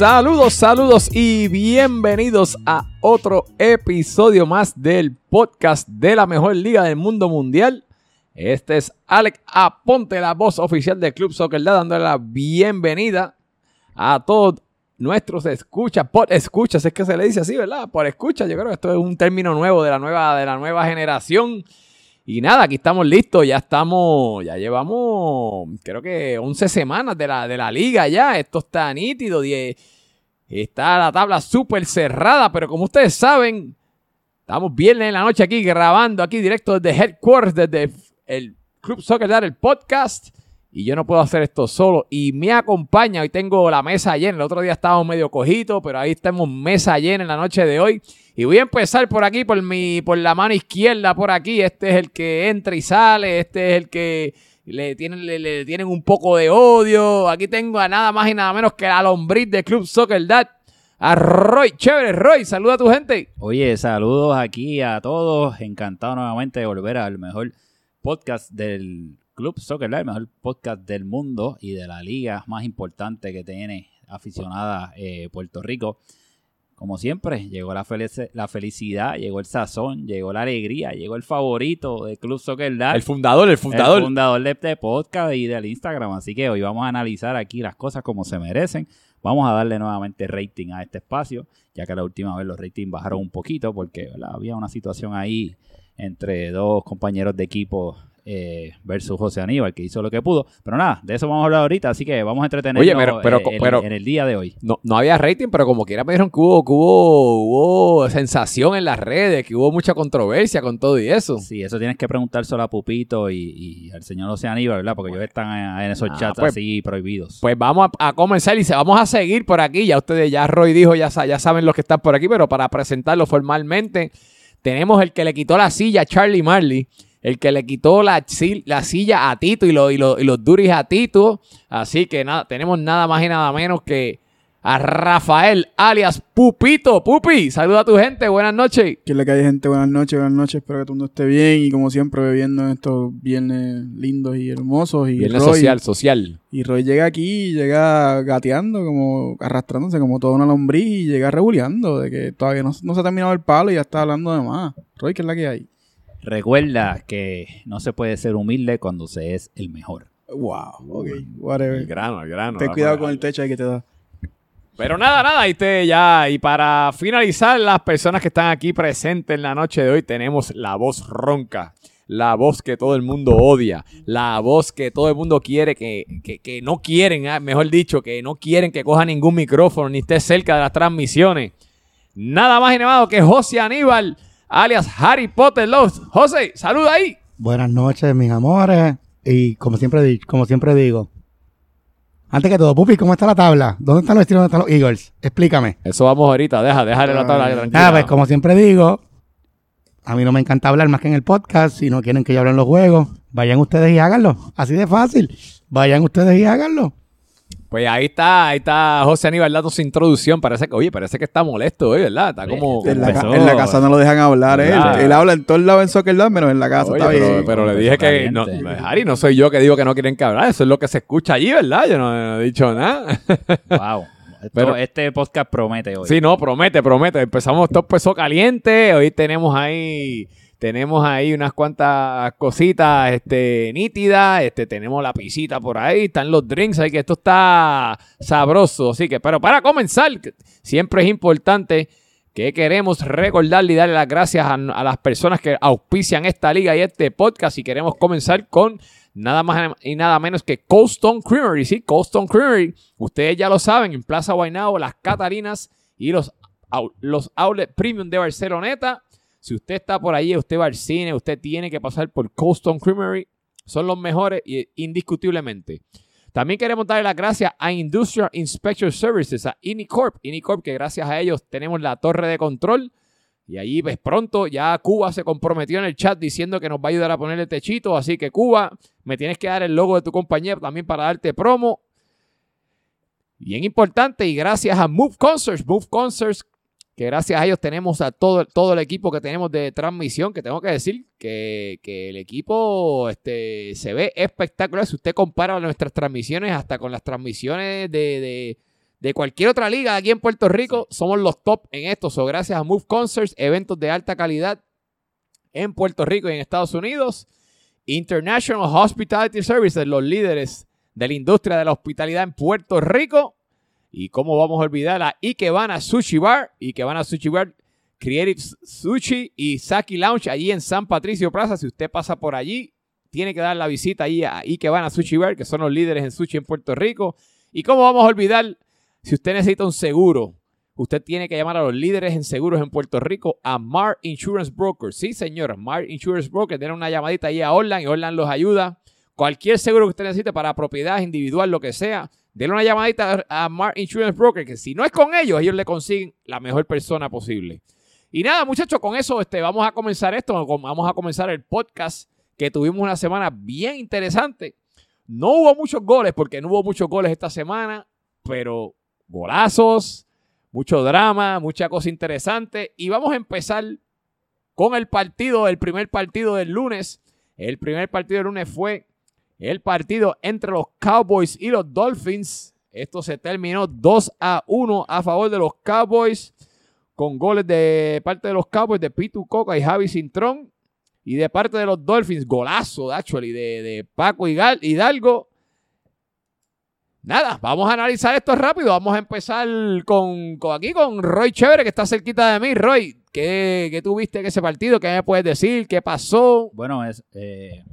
Saludos, saludos y bienvenidos a otro episodio más del podcast de la mejor liga del mundo mundial. Este es Alex Aponte, la voz oficial del Club Soccer dándole la bienvenida a todos nuestros escuchas, por escuchas, es que se le dice así, ¿verdad? Por escuchas, yo creo que esto es un término nuevo de la nueva, de la nueva generación. Y nada, aquí estamos listos, ya estamos, ya llevamos, creo que 11 semanas de la, de la liga ya, esto está nítido, está la tabla súper cerrada, pero como ustedes saben, estamos viernes en la noche aquí grabando, aquí directo desde Headquarters, desde el Club Soccer Dar, el podcast, y yo no puedo hacer esto solo, y me acompaña, hoy tengo la mesa llena, el otro día estábamos medio cojitos, pero ahí estamos mesa llena en la noche de hoy, y voy a empezar por aquí, por, mi, por la mano izquierda, por aquí. Este es el que entra y sale. Este es el que le tienen, le, tienen un poco de odio. Aquí tengo a nada más y nada menos que la lombriz de Club Soccer Dad. A Roy, chévere, Roy, saluda a tu gente. Oye, saludos aquí a todos. Encantado nuevamente de volver al mejor podcast del Club Soccer Dad, el mejor podcast del mundo y de la liga más importante que tiene aficionada eh, Puerto Rico como siempre, llegó la, la felicidad, llegó el sazón, llegó la alegría, llegó el favorito de Club Soccer El fundador, el fundador. El fundador de este podcast y del Instagram. Así que hoy vamos a analizar aquí las cosas como se merecen. Vamos a darle nuevamente rating a este espacio, ya que la última vez los ratings bajaron un poquito porque había una situación ahí entre dos compañeros de equipo eh, versus José Aníbal, que hizo lo que pudo. Pero nada, de eso vamos a hablar ahorita, así que vamos a entretenernos eh, en, el día de hoy. No, no había rating, pero como quiera me dijeron que hubo, hubo, sensación en las redes, que hubo mucha controversia con todo y eso. Sí, eso tienes que preguntar solo a Pupito y, al señor José Aníbal, ¿verdad? Porque ellos están en, esos ah, chats pues, así prohibidos. Pues vamos a, comenzar y se, vamos a seguir por aquí. Ya ustedes, ya Roy dijo, ya, ya saben los que están por aquí, pero para presentarlo formalmente, tenemos el que le quitó la silla a Charlie Marley el que le quitó la, la silla a Tito y, y, los duris a Tito. Así que nada, tenemos nada más y nada menos que a Rafael, alias Pupito. Pupi, saluda a tu gente, buenas noches. Que le cae gente, buenas noches, buenas noches. Espero que todo mundo esté bien y como siempre bebiendo estos viernes lindos y hermosos. Y viernes social, social. Y Roy llega aquí llega gateando, como arrastrándose como toda una lombriz y llega reguleando de que todavía no, no se ha terminado el palo y ya está hablando de más. Roy, ¿qué es la que hay? Recuerda que no se puede ser humilde cuando se es el mejor. Wow, ok, whatever. El grano, el grano. Ten cuidado con el techo ahí que te da. Pero nada, nada, y te ya. Y para finalizar, las personas que están aquí presentes en la noche de hoy, tenemos la voz ronca. La voz que todo el mundo odia. La voz que todo el mundo quiere, que, que, no quieren, ah, mejor dicho, que no quieren que coja ningún micrófono ni esté cerca de las transmisiones. Nada más y nada que José Aníbal alias Harry Potter Los. José, saluda ahí. Buenas noches, mis amores. Y como siempre, como siempre digo, antes que todo, Pupi, ¿cómo está la tabla? ¿Dónde están los estilos? ¿Dónde están los Eagles? Explícame. Eso vamos ahorita, deja, déjale la tabla tranquila. Ah, pues como siempre digo, a mí no me encanta hablar más que en el podcast. Si no quieren que yo hable en los juegos, vayan ustedes y háganlo. Así de fácil. Vayan ustedes y háganlo. Pues ahí está, ahí está José Aníbal dando su introducción. Parece que, oye, parece que está molesto hoy, ¿verdad? Está como. En la, casa no lo dejan hablar, ¿eh? Él, habla en todos lados en Soccer menos en la casa. está pero, bien. pero le dije que. No, Harry, no soy yo que digo que no quieren que hablar. Eso es lo que se escucha allí, ¿verdad? Yo no, he dicho nada. wow. pero este podcast promete hoy. Sí, no, promete, promete. Empezamos todo peso caliente. Hoy tenemos ahí tenemos ahí unas cuantas cositas este, nítidas. Este, tenemos la pisita por ahí. Están los drinks ahí, que esto está sabroso. Así que, pero para comenzar, siempre es importante que queremos recordarle y darle las gracias a, las personas que auspician esta liga y este podcast. Y queremos comenzar con nada más y nada menos que Cold Stone Creamery. Sí, Cold Stone Creamery. Ustedes ya lo saben, en Plaza Guaynabo, Las Catarinas y los, los Premium de Barceloneta. Si usted está por ahí, usted va al cine, usted tiene que pasar por Coldstone Creamery. Son los mejores indiscutiblemente. También queremos darle las gracias a Industrial Inspection Services, a Inicorp. Inicorp, que gracias a ellos tenemos la torre de control. Y ahí, ves, pronto ya Cuba se comprometió en el chat diciendo que nos va a ayudar a ponerle techito. Así que, Cuba, me tienes que dar el logo de tu compañía también para darte promo. Bien importante, y gracias a Move Concerts. Move Concerts que gracias a ellos tenemos a todo, todo el equipo que tenemos de transmisión, que tengo que decir que, el equipo este, se ve espectacular. Si usted compara nuestras transmisiones hasta con las transmisiones de, de cualquier otra liga aquí en Puerto Rico, somos los top en esto. So, gracias a Move Concerts, eventos de alta calidad en Puerto Rico y en Estados Unidos. International Hospitality Services, los líderes de la industria de la hospitalidad en Puerto Rico. Y cómo vamos a olvidar a Ikebana Sushi Bar, Ikebana Sushi Bar, Creative Sushi y Saki Lounge allí en San Patricio Plaza. Si usted pasa por allí, tiene que dar la visita ahí a Ikebana Sushi Bar, que son los líderes en sushi en Puerto Rico. Y cómo vamos a olvidar, si usted necesita un seguro, usted tiene que llamar a los líderes en seguros en Puerto Rico, a Mar Insurance Broker. Sí, señor, Mar Insurance Broker. Tiene una llamadita ahí a Orland y Orland los ayuda. Cualquier seguro que usted necesite para propiedad individual, lo que sea, denle una llamadita a Mar Insurance Broker, que si no es con ellos, ellos le consiguen la mejor persona posible. Y nada, muchachos, con eso este, vamos a comenzar esto. Vamos a comenzar el podcast que tuvimos una semana bien interesante. No hubo muchos goles, porque no hubo muchos goles esta semana, pero golazos, mucho drama, mucha cosa interesante. Y vamos a empezar con el partido, el primer partido del lunes. El primer partido del lunes fue el partido entre los Cowboys y los Dolphins. Esto se terminó 2 a 1 a favor de los Cowboys, con goles de parte de los Cowboys de Pitu Coca y Javi Cintrón. Y de parte de los Dolphins, golazo, actually, de, Paco Hidalgo. Nada, vamos a analizar esto rápido. Vamos a empezar con, aquí con Roy Chévere, que está cerquita de mí. Roy, ¿qué, qué tuviste en ese partido? ¿Qué me puedes decir? ¿Qué pasó? Bueno, es, eh,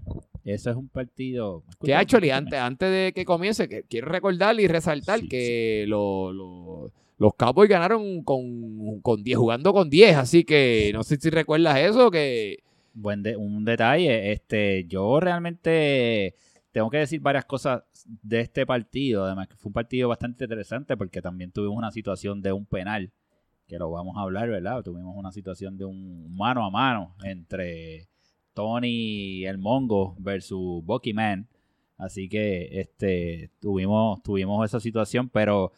ese es un partido. Que actually, antes, antes de que comience, que quiero recordar y resaltar Sí, que lo- lo- los Cowboys ganaron con, con 10, jugando con 10. Así que no sé si recuerdas eso, que Buen de- un detalle. Este, yo realmente tengo que decir varias cosas de este partido. Además, que fue un partido bastante interesante porque también tuvimos una situación de un penal, que lo vamos a hablar, ¿verdad? Tuvimos una situación de un mano a mano entre Tony el Mongo versus Bucky Man. Así que este tuvimos, tuvimos esa situación, pero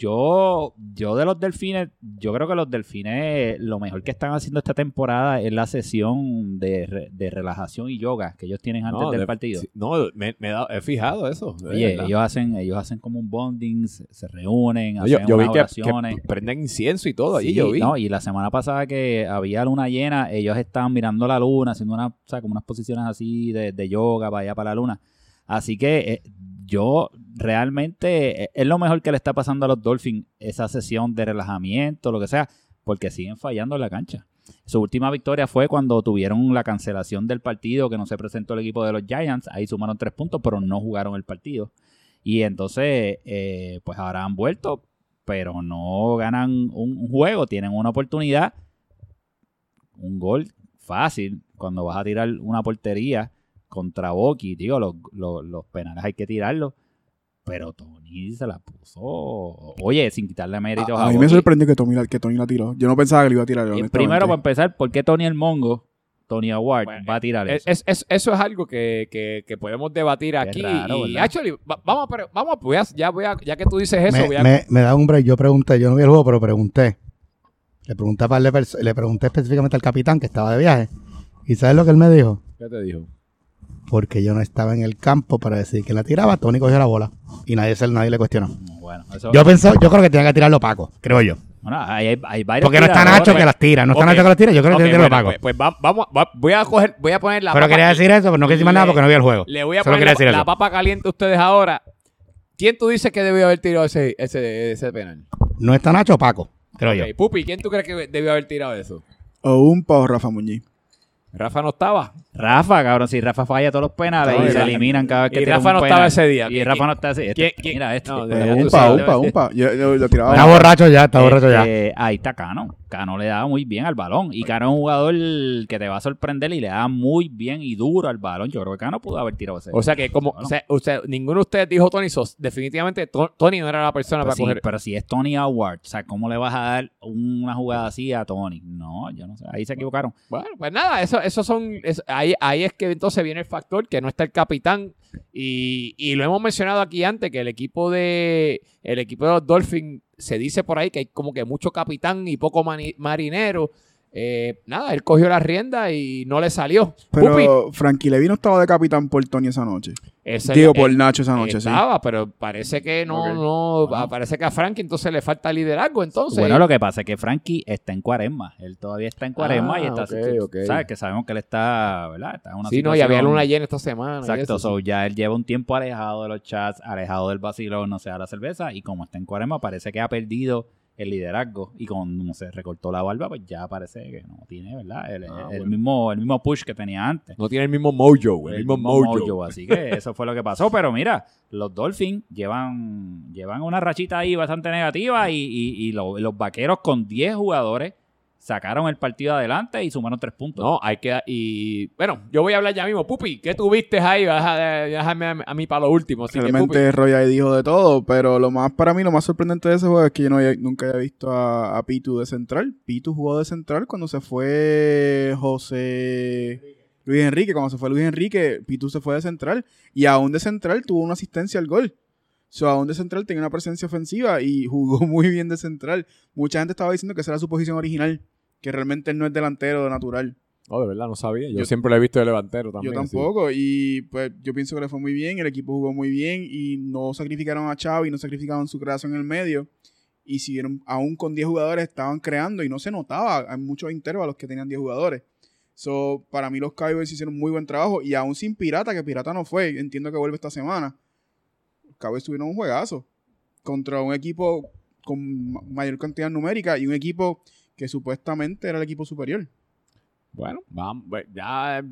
yo, yo de los delfines, yo creo que los delfines lo mejor que están haciendo esta temporada es la sesión de, re- de relajación y yoga que ellos tienen antes No, del de- partido. no, me, me he, dado- he fijado eso. Oye, ellos hacen, ellos hacen como un bonding, se, se reúnen, No, hacen yo vi unas oraciones. que prenden incienso y todo allí, Sí, yo vi. no, y la semana pasada que había luna llena, ellos estaban mirando la luna, haciendo una, o sea, como unas posiciones así de, de yoga para allá para la luna. Así que eh, yo realmente eh, es lo mejor que le está pasando a los Dolphins esa sesión de relajamiento, lo que sea, porque siguen fallando en la cancha. Su última victoria fue cuando tuvieron la cancelación del partido, que no se presentó el equipo de los Giants. Ahí sumaron tres puntos, pero no jugaron el partido. Y entonces, eh, pues ahora han vuelto, pero no ganan un, juego, tienen una oportunidad, un gol fácil, cuando vas a tirar una portería contra Boki, digo, los, los penales hay que tirarlos, pero Tony se la puso, oye, sin quitarle méritos a, A, a mí me sorprendió que Tony, la- que Tony la tiró. Yo no pensaba que le iba a tirar. Y honestamente. primero, para empezar, ¿por qué Tony el Mongo, Tony Award, Bueno, va a tirar Es- eso? es- es- eso es algo que, que- que podemos debatir aquí. raro, y actually, va- vamos, a, pero- vamos, voy a- ya, voy a- ya que tú dices eso, me, voy a, me- me da un break. Yo pregunté, yo no vi el juego, pero pregunté. Le pregunté, perso- le pregunté específicamente al capitán que estaba de viaje. ¿Y sabes lo que él me dijo? ¿Qué te dijo? Porque yo no estaba en el campo para decir que la tiraba. Tony cogió la bola. Y nadie, se- nadie le cuestionó. Bueno, eso, Yo pensó, yo creo que tenía que tirarlo Paco, creo yo. bueno, hay, hay- hay varios Porque no está. Nacho que las tira. No está Ok. Nacho que las tira. Yo creo que Ok, tiene que tirarlo bueno, Paco. pues, pues va- vamos, va- voy a coger, voy a poner la Pero papa- quería decir eso, pero no quería decir más nada porque no vi el juego. Le voy a Solo poner la, decir la eso. papa caliente a ustedes ahora. ¿Quién tú dices que debió haber tirado ese, ese, ese penal? No está Nacho Paco, creo yo. Pupi, ¿quién tú crees que debió haber tirado eso? O un pavo Rafa Muñiz. Rafa no estaba. Rafa, cabrón, si Rafa falla todos los penales No, y y se eliminan cada vez que y tira Rafa un no penal. estaba ese día. Y ¿Quién- Rafa no está ese. este- mira este. no, de- Pero ya un tú pa, sabes, un pa, un pa. Yo, yo lo tiraba. Está borracho ya, está borracho ya. Este, ahí está Cano. Cano le da muy bien al balón. Y Cano es un jugador que te va a sorprender y le da muy bien y duro al balón. Yo creo que Cano pudo haber tirado ese. O sea que como, o sea, usted- ninguno de ustedes dijo Tony Sos. Definitivamente To- Tony no era la persona pero, para sí, coger. pero si es Tony Howard, o sea, ¿cómo le vas a dar una jugada así a Tony? No, yo no sé. Ahí se equivocaron. Bueno, pues nada, eso, eso son, es- ahí, ahí es que entonces viene el factor que no está el capitán y, y lo hemos mencionado aquí antes que el equipo de el equipo de los Dolphins se dice por ahí que hay como que mucho capitán y poco marinero. Eh, nada, él cogió la rienda y no le salió. Pupi, Pero Frankie Levy no estaba de capitán por Tony esa noche. ese- Digo, eh, por Nacho esa noche, sí. estaba, pero parece que no, no, Bueno. parece que a Frankie entonces le falta liderazgo, entonces. Bueno, lo que pasa es que Frankie está en cuaresma. Él todavía está en cuaresma Ah, y está. ok, ok. ¿Sabes? Que sabemos que él está, ¿verdad? Está en una sí, no, y había luna llena esta semana. Exacto, eso, so sí. ya él lleva un tiempo alejado de los chats, alejado del vacilón, no sea la cerveza, y como está en cuaresma, parece que ha perdido el liderazgo. Y como se recortó la barba, pues ya parece que no tiene, ¿verdad? El, Ah, el bueno. mismo, el mismo push que tenía antes. No tiene el mismo mojo, el, mismo, mojo. Así que eso fue lo que pasó. Pero mira, los Dolphins llevan, llevan una rachita ahí bastante negativa y, y- y lo- los vaqueros con 10 jugadores sacaron el partido adelante y sumaron 3 puntos. No, hay que. Y bueno, yo voy a hablar ya mismo. Pupi, ¿qué tuviste ahí? Deja- Déjame a, a mí para lo último. Así que, Realmente Roy ahí dijo de todo, pero lo más para mí, lo más sorprendente de ese juego es que yo no había- nunca había visto a, a Pitu de central. Pitu jugó de central cuando se fue José Luis Enrique. Cuando se fue Luis Enrique, Pitu se fue de central y aún de central tuvo una asistencia al gol. So, aún de central tenía una presencia ofensiva y jugó muy bien de central. Mucha gente estaba diciendo que esa era su posición original, que realmente él no es delantero natural. Oh, de verdad, no sabía. Yo, Yo- siempre lo he visto de levantero también. Yo tampoco, y pues yo pienso que le fue muy bien, el equipo jugó muy bien y no sacrificaron a Xavi, no sacrificaron su creación en el medio y siguieron, aún con 10 jugadores estaban creando y no se notaba, hay muchos intervalos que tenían 10 jugadores. So, para mí los Cowboys hicieron muy buen trabajo y aún sin Pirata, que Pirata no fue, entiendo que vuelve esta semana, Cowboys tuvieron un juegazo contra un equipo con ma- mayor cantidad numérica y un equipo que supuestamente era el equipo superior. Bueno, vamos, ya,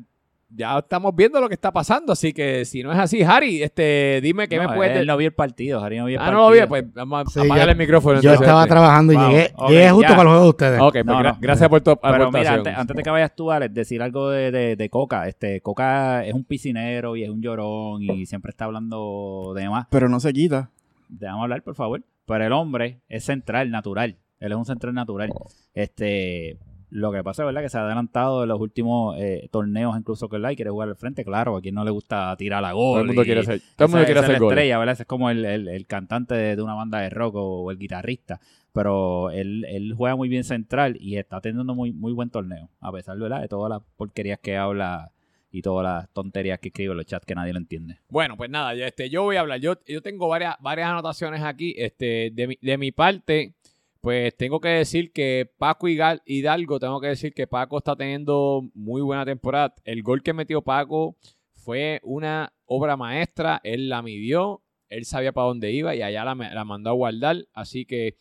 ya estamos viendo lo que está pasando. Así que si no es así, Harry, este, dime qué No, me puedes. Él no vio el partido, Harry no vio el ah, partido. no lo vi, pues vamos a Sí, apagar yo- el micrófono. Yo entonces, estaba este. trabajando y llegué, ok, llegué justo ya. para el juego de ustedes. Ok, pues No, gra- no. gracias por tu Pero mira, aportación. antes, antes de que vayas tú, Alex, decir algo de, de- de Coca. Este, Coca es un piscinero y es un llorón y siempre está hablando de más. Pero no se quita. Déjame hablar, por favor. Pero el hombre es central, natural. Él es un central natural. Este, lo que pasa es verdad que se ha adelantado en los últimos eh, torneos, incluso que él quiere jugar al frente. Claro, a quien no le gusta tirar la gol. todo el mundo y- quiere hacer, todo el mundo esa- quiere esa es hacer la estrella, ¿verdad? Ese es como el, el- el cantante de, de una banda de rock o, o el guitarrista. Pero él, él juega muy bien central y está teniendo muy, muy buen torneo. A pesar ¿verdad? de todas las porquerías que habla y todas las tonterías que escribe en los chats que nadie lo entiende. Bueno, pues nada, ya, este, yo voy a hablar. Yo, yo tengo varias, varias anotaciones aquí. Este, de, mi, de mi parte, pues tengo que decir que Paco Hidalgo, tengo que decir que Paco está teniendo muy buena temporada. El gol que metió Paco fue una obra maestra. Él la midió, él sabía para dónde iba y allá la, mandó a guardar. Así que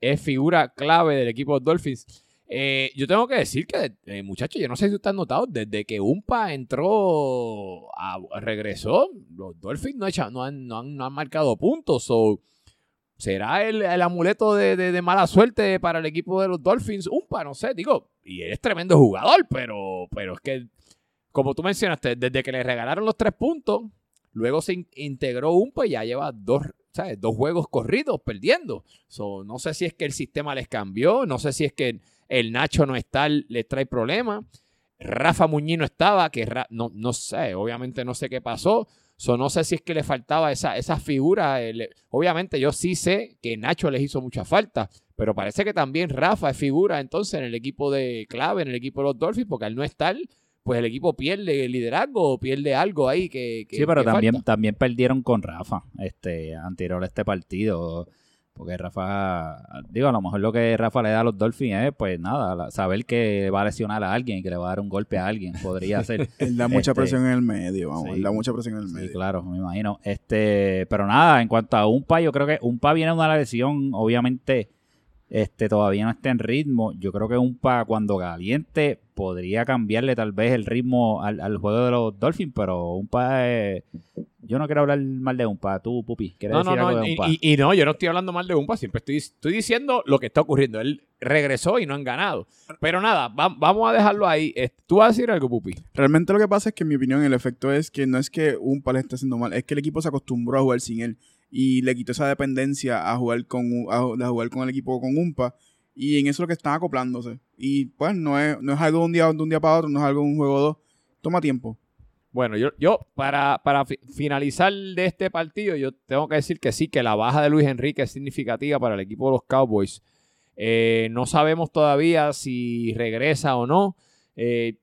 es figura clave del equipo Dolphins. Eh, yo tengo que decir que, eh, muchachos, yo no sé si ustedes han notado, desde que Umpa entró, a- regresó, los Dolphins no, han, han, marcado puntos. ¿Será el, el amuleto de, de- mala suerte para el equipo de los Dolphins? Umpa, no sé, digo, y él es tremendo jugador, pero, pero es que, como tú mencionaste, desde que le regalaron los tres puntos, luego se in- integró Umpa y ya lleva dos, ¿sabes? dos juegos corridos perdiendo. So, no sé si es que el sistema les cambió, no sé si es que el Nacho no está, les trae problemas. Rafa Muñiz no estaba, que no, no sé, obviamente no sé qué pasó. So, no sé si es que le faltaba esa, esa figura. eh, obviamente yo sí sé que Nacho les hizo mucha falta, pero parece que también Rafa es figura entonces en el equipo de clave, en el equipo de los Dolphins, porque al no estar, pues el equipo pierde el liderazgo o pierde algo ahí que, que- Sí, pero que también, falta. también perdieron con Rafa, este, anterior a este partido. Porque Rafa, digo, a lo mejor lo que Rafa le da a los Dolphins es, pues nada, saber que va a lesionar a alguien y que le va a dar un golpe a alguien. Podría ser. Él da mucha Este, presión en el medio, vamos. sí. Él da mucha presión en el Sí, medio. claro, me imagino. Este, pero nada, en cuanto a Umpa, yo creo que Umpa viene de una lesión, obviamente, este, todavía no está en ritmo. Yo creo que Umpa cuando caliente podría cambiarle tal vez el ritmo al, al juego de los Dolphins, pero Umpa es- yo no quiero hablar mal de Umpa, tú, Pupi, ¿quieres No, no, decir algo no, de y, Umpa? y- y no, yo no estoy hablando mal de Umpa, siempre estoy, estoy diciendo lo que está ocurriendo. Él regresó y no han ganado. Pero nada, va- vamos a dejarlo ahí. Eh, ¿Tú vas a decir algo, Pupi? Realmente lo que pasa es que, en mi opinión, el efecto es que no es que un le esté haciendo mal, es que el equipo se acostumbró a jugar sin él y le quitó esa dependencia a jugar con, a, jugar con el equipo con Umpa y en eso es lo que están acoplándose. Y pues no es, no es algo de un día, de un día para otro, no es algo de un juego o dos. Toma tiempo. Bueno, yo, yo para, para fi- finalizar de este partido, yo tengo que decir que sí, que la baja de Luis Enrique es significativa para el equipo de los Cowboys. Eh, no sabemos todavía si regresa o no. Eh,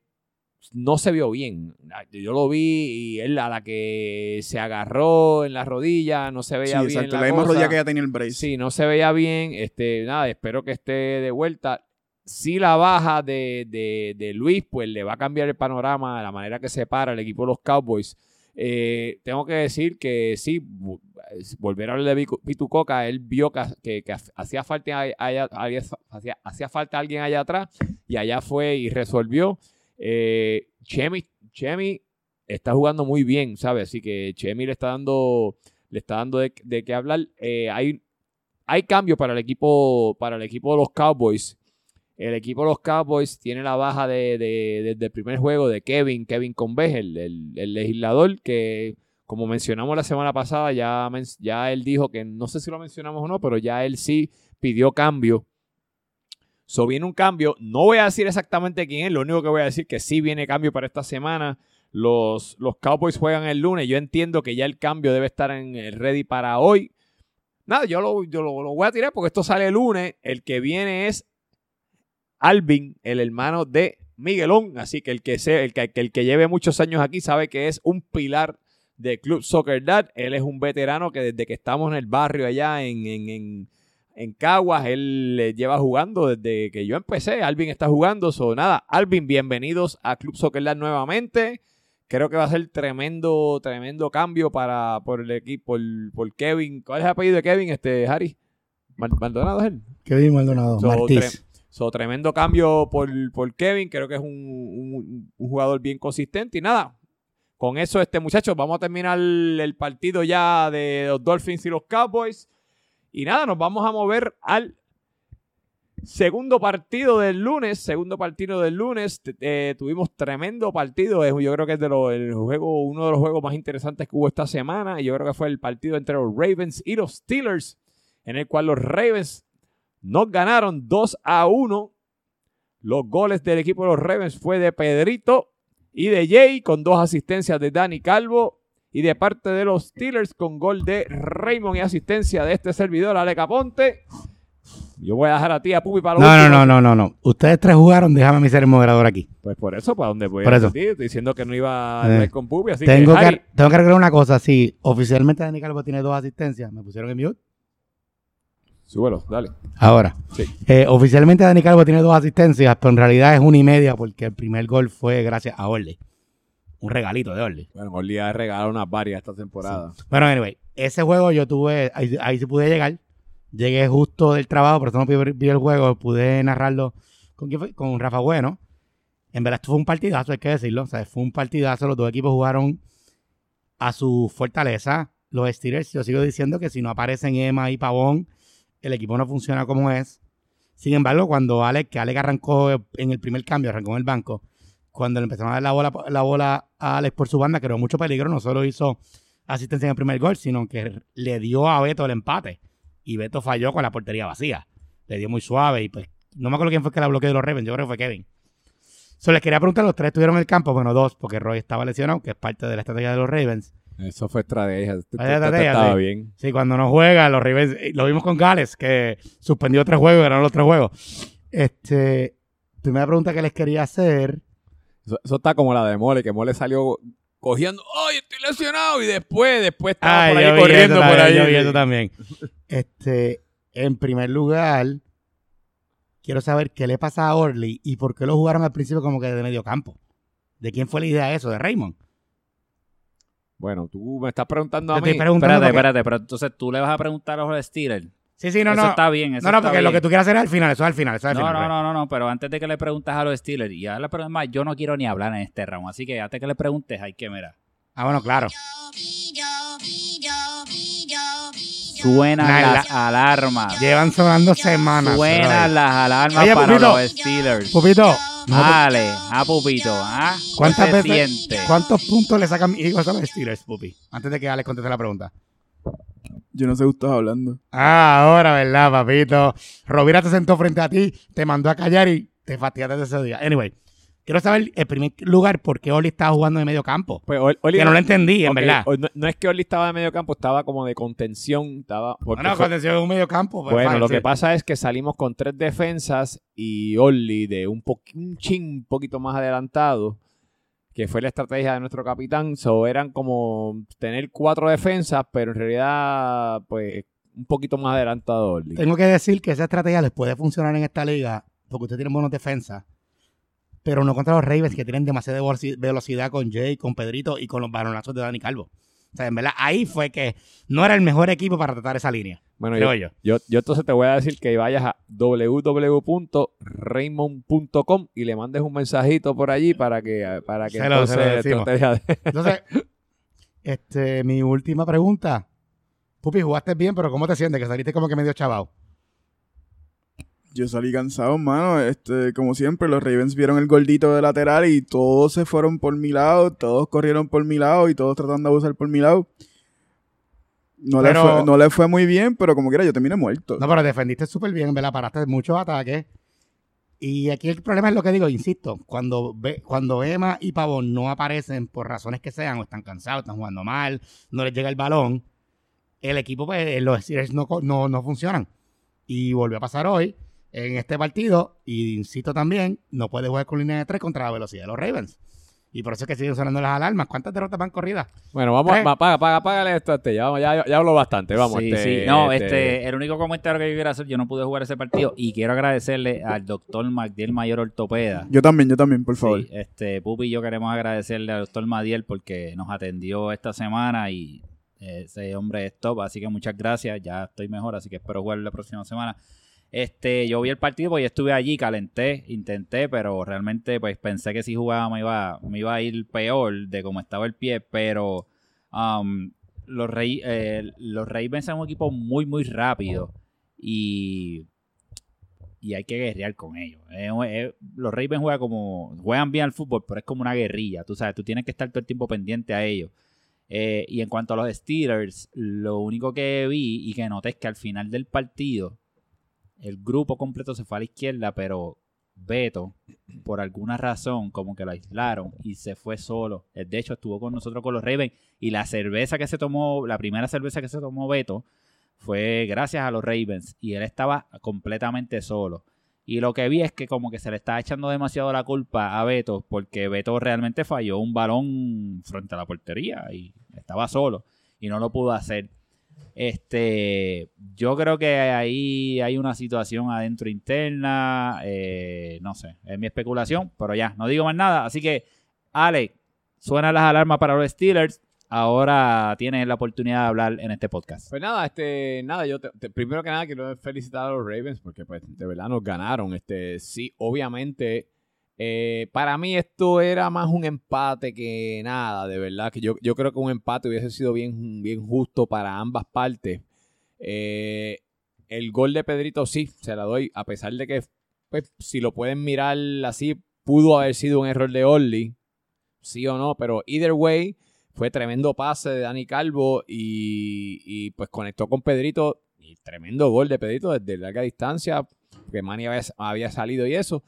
no se vio bien. Yo lo vi y él a la que se agarró en la rodilla, no se Sí, veía bien. exacto. la La misma cosa. rodilla que ya tenía el brace. Sí, no se veía bien. Este, nada, espero que esté de vuelta. Si la baja de, de- de Luis, pues le va a cambiar el panorama, la manera que se para el equipo de los Cowboys. Eh, tengo que decir que sí, volver a hablar de Pitu Coca, él vio que, que- que hacía, falta, allá- allá- hacía, hacía falta alguien allá atrás y allá fue y resolvió. Eh, Chemi, Chemi está jugando muy bien, ¿sabes? Así que Chemi le está dando, le está dando de, qué hablar. Eh, hay, hay cambio para el equipo, para el equipo de los Cowboys. El equipo de los Cowboys tiene la baja de, el primer juego de Kevin, Kevin Convej, el, el- legislador, que como mencionamos la semana pasada, ya, ya él dijo que no sé si lo mencionamos o no, pero ya él sí pidió cambio. So viene un cambio. No voy a decir exactamente quién es, lo único que voy a decir que sí viene cambio para esta semana. Los, los Cowboys juegan el lunes. Yo entiendo que ya el cambio debe estar en el ready para hoy. Nada, yo lo, yo lo, voy a tirar porque esto sale el lunes. El que viene es Alvin, el hermano de Miguelón. Así que el que, sea, el que, el que lleve muchos años aquí sabe que es un pilar de Club Soccer Dad. Él es un veterano que desde que estamos en el barrio allá en, en, en, en Caguas, él lleva jugando desde que yo empecé. Alvin está jugando. So, nada, Alvin, bienvenidos a Club Soccer Dad nuevamente. Creo que va a ser tremendo, tremendo cambio para por el equipo, por, por Kevin. ¿Cuál es el apellido de Kevin, este, Harry? Mal- Maldonado es él. Kevin Maldonado, So, Martís. tre- so, tremendo cambio por, por Kevin. Creo que es un, un- un jugador bien consistente. Y nada, con eso, este muchachos, vamos a terminar el partido ya de los Dolphins y los Cowboys. Y nada, nos vamos a mover al segundo partido del lunes. Segundo partido del lunes. Eh, tuvimos tremendo partido. Yo creo que es de el juego, uno de los juegos más interesantes que hubo esta semana. Yo creo que fue el partido entre los Ravens y los Steelers. En el cual los Ravens nos ganaron 2 a 1. Los goles del equipo de los Ravens fue de Pedrito y de Jay con dos asistencias de Dani Calvo. Y de parte de los Steelers con gol de Raymond y asistencia de este servidor, Ale Caponte. Yo voy a dejar a ti a Pupi para No, no, no, no, no, no. Ustedes tres jugaron, déjame a mí ser el moderador aquí. Pues por eso, para donde voy Por a eso. ti, diciendo que no iba a Eh. hablar con Pupi, así Tengo que, tengo que arreglar una cosa. Sí, oficialmente Dani Calvo tiene dos asistencias. ¿Me pusieron en mute? súbelo, dale. Ahora. Sí. Eh, oficialmente Dani Calvo tiene dos asistencias, pero en realidad es una y media porque el primer gol fue gracias a Orley. Un regalito de Orley. Bueno, Orly ha regalado unas varias esta temporada. Bueno, anyway, ese juego yo tuve, ahí, ahí sí pude llegar. Llegué justo del trabajo, por eso no pude ver el juego, pude narrarlo con, con Rafa Bueno. En verdad, esto fue un partidazo, hay que decirlo. O sea, fue un partidazo. Los dos equipos jugaron a su fortaleza. Los Steelers, yo sigo diciendo que si no aparecen Emma y Pavón, el equipo no funciona como es. Sin embargo, cuando Alex, que Alex arrancó en el primer cambio, arrancó en el banco, cuando le empezaron a dar la bola, la bola a Alex por su banda, creó mucho peligro. No solo hizo asistencia en el primer gol, sino que le dio a Beto el empate. Y Beto falló con la portería vacía. Le dio muy suave y pues no me acuerdo quién fue que la bloqueó de los Ravens, yo creo que fue Kevin. So, les quería preguntar, los tres estuvieron en el campo, bueno, dos, porque Roy estaba lesionado, que es parte de la estrategia de los Ravens. Eso fue estrategia. Estaba bien. Sí, cuando no juega, los Ravens, eh, lo vimos con Gales, que suspendió tres juegos, ganaron los tres juegos. Este, primera pregunta que les quería hacer, Eso, eso está como la de Mole, que Mole salió cogiendo, ¡ay, estoy lesionado! Y después, después estaba Ay, por ahí corriendo por también, ahí. yo vi eso también. Este, en primer lugar, quiero saber qué le pasa a Orly y por qué lo jugaron al principio como que de medio campo. ¿De quién fue la idea de eso? ¿De Raymond? Bueno, tú me estás preguntando Te a mí. estoy preguntando Espérate, porque- espérate, pero entonces tú le vas a preguntar a los Steelers. Sí, sí, no, eso no. está bien. Eso no, no, porque lo que tú quieras hacer es al final, eso es al final, eso es al No, final. no, no, no, no, pero antes de que le preguntes a los Steelers, y ahora más, yo no quiero ni hablar en este round, así que antes que le preguntes, hay que mirar. Ah, bueno, claro. Suenan Nah, las alarmas. Llevan sonando semanas. Suenan las alarmas Oye, para Pupito. los Steelers. Pupito, Dale, a Pupito, ¿ah? ¿cuántas ¿Qué se veces, siente? cuántos puntos le sacan hijos a los Steelers, Pupi? Antes de que Alex conteste la pregunta. Yo no sé qué estás hablando. Ah, ahora, ¿verdad, papito? Rovira te sentó frente a ti, te mandó a callar y te fastidiaste de ese día. Anyway, Quiero saber, en primer lugar, por qué Oli estaba jugando de medio campo. Pues, Ol- Oli- Que no lo entendí, en verdad. No, no es que Oli estaba de medio campo, estaba como de contención. Estaba, porque Bueno, fue- cuando se ve un medio campo, pues, bueno, lo que pasa es que salimos con tres defensas y Oli de un, po- un chin un poquito más adelantado, que fue la estrategia de nuestro capitán. So, eran como tener cuatro defensas, pero en realidad, pues, un poquito más adelantado. Tengo que decir que esa estrategia les puede funcionar en esta liga porque ustedes tienen buenas defensas, pero no contra los Ravens que tienen demasiada veloci- velocidad con Jay, con Pedrito y con los balonazos de Dani Calvo. O sea, en verdad, ahí fue que no era el mejor equipo para tratar esa línea, Bueno, creo yo, yo. yo, yo entonces te voy a decir que vayas a www.raymond.com y le mandes un mensajito por allí para que, para que Se lo- se lo entonces Entonces, este, mi última pregunta. Pupi, jugaste bien, pero ¿cómo te sientes? Que saliste como que medio chavao. Yo salí cansado, mano. Este, como siempre, los Ravens vieron el gordito de lateral y todos se fueron por mi lado, todos corrieron por mi lado y todos tratando de abusar por mi lado. No, Pero- le, fue, no le fue muy bien, pero como quiera, yo terminé muerto. No, pero defendiste súper bien, ¿verdad? Paraste muchos ataques. Y aquí el problema es lo que digo, insisto, cuando, ve, cuando Emma y Pavón no aparecen por razones que sean, o están cansados, están jugando mal, no les llega el balón, el equipo, pues, los Steelers no, no, no funcionan. Y volvió a pasar hoy en este partido, y insisto también, no puede jugar con línea de tres contra la velocidad de los Ravens. Y por eso es que siguen sonando las alarmas. ¿Cuántas derrotas van corridas? Bueno, vamos, Tres. a apaga, apaga, apágale esto, este, ya, ya, ya hablo bastante, vamos. Sí, este, sí. No, este, este, el único comentario que yo quiero hacer, yo no pude jugar ese partido y quiero agradecerle al doctor Magdiel Mayor Ortopeda. Yo también, yo también, por favor. Sí, este, Pupi y yo queremos agradecerle al doctor Madiel porque nos atendió esta semana y ese hombre es top, así que muchas gracias, ya estoy mejor, así que espero jugar la próxima semana. Este, yo vi el partido, pues yo estuve allí, calenté, intenté, pero realmente pues pensé que si jugaba me iba, me iba a ir peor de cómo estaba el pie, pero um, los, Rey, eh, los Ravens son un equipo muy, muy rápido y, y hay que guerrear con ellos. Los Ravens juegan como, juegan bien al fútbol, pero es como una guerrilla, tú sabes, tú tienes que estar todo el tiempo pendiente a ellos. Eh, y en cuanto a los Steelers, lo único que vi y que noté es que al final del partido, el grupo completo se fue a la izquierda, pero Beto, por alguna razón, como que lo aislaron y se fue solo. Él, De hecho, estuvo con nosotros con los Ravens y la cerveza que se tomó, la primera cerveza que se tomó Beto, fue gracias a los Ravens y él estaba completamente solo. Y lo que vi es que como que se le estaba echando demasiado la culpa a Beto porque Beto realmente falló un balón frente a la portería y estaba solo y no lo pudo hacer. Este, yo creo que ahí hay una situación adentro interna, eh, no sé, es mi especulación, pero ya, no digo más nada. Así que, Ale, suenan las alarmas para los Steelers. Ahora tienes la oportunidad de hablar en este podcast. Pues nada, este, nada, yo primero que nada quiero felicitar a los Ravens porque pues de verdad nos ganaron. Este, sí, obviamente, eh, para mí esto era más un empate que nada, de verdad, que yo, yo creo que un empate hubiese sido bien, bien justo para ambas partes. Eh, el gol de Pedrito sí, se la doy, a pesar de que, pues, si lo pueden mirar así, pudo haber sido un error de Orly, sí o no, pero either way, fue tremendo pase de Dani Calvo y, y, pues conectó con Pedrito y tremendo gol de Pedrito desde larga distancia, que había, había salido y eso.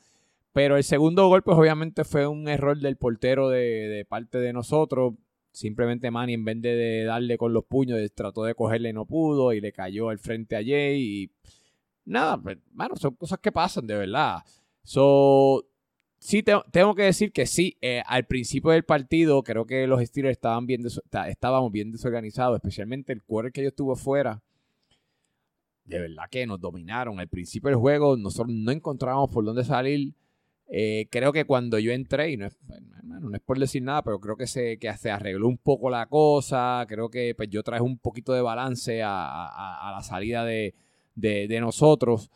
Pero el segundo gol, pues obviamente fue un error del portero de, parte de nosotros. Simplemente Manny, en vez de, darle con los puños, trató de cogerle y no pudo y le cayó al frente a Jay. Y nada, pues, bueno, son cosas que pasan, de verdad. So, sí, te- tengo que decir que sí, eh, al principio del partido creo que los Steelers estaban bien estábamos bien desorganizados, especialmente el quarter que yo estuve fuera. De verdad que nos dominaron. Al principio del juego nosotros no encontrábamos por dónde salir. Eh, creo que cuando yo entré, y no es, hermano, no es por decir nada, pero creo que se, que se arregló un poco la cosa. Creo que pues, yo traje un poquito de balance a, a- la salida de, de- nosotros.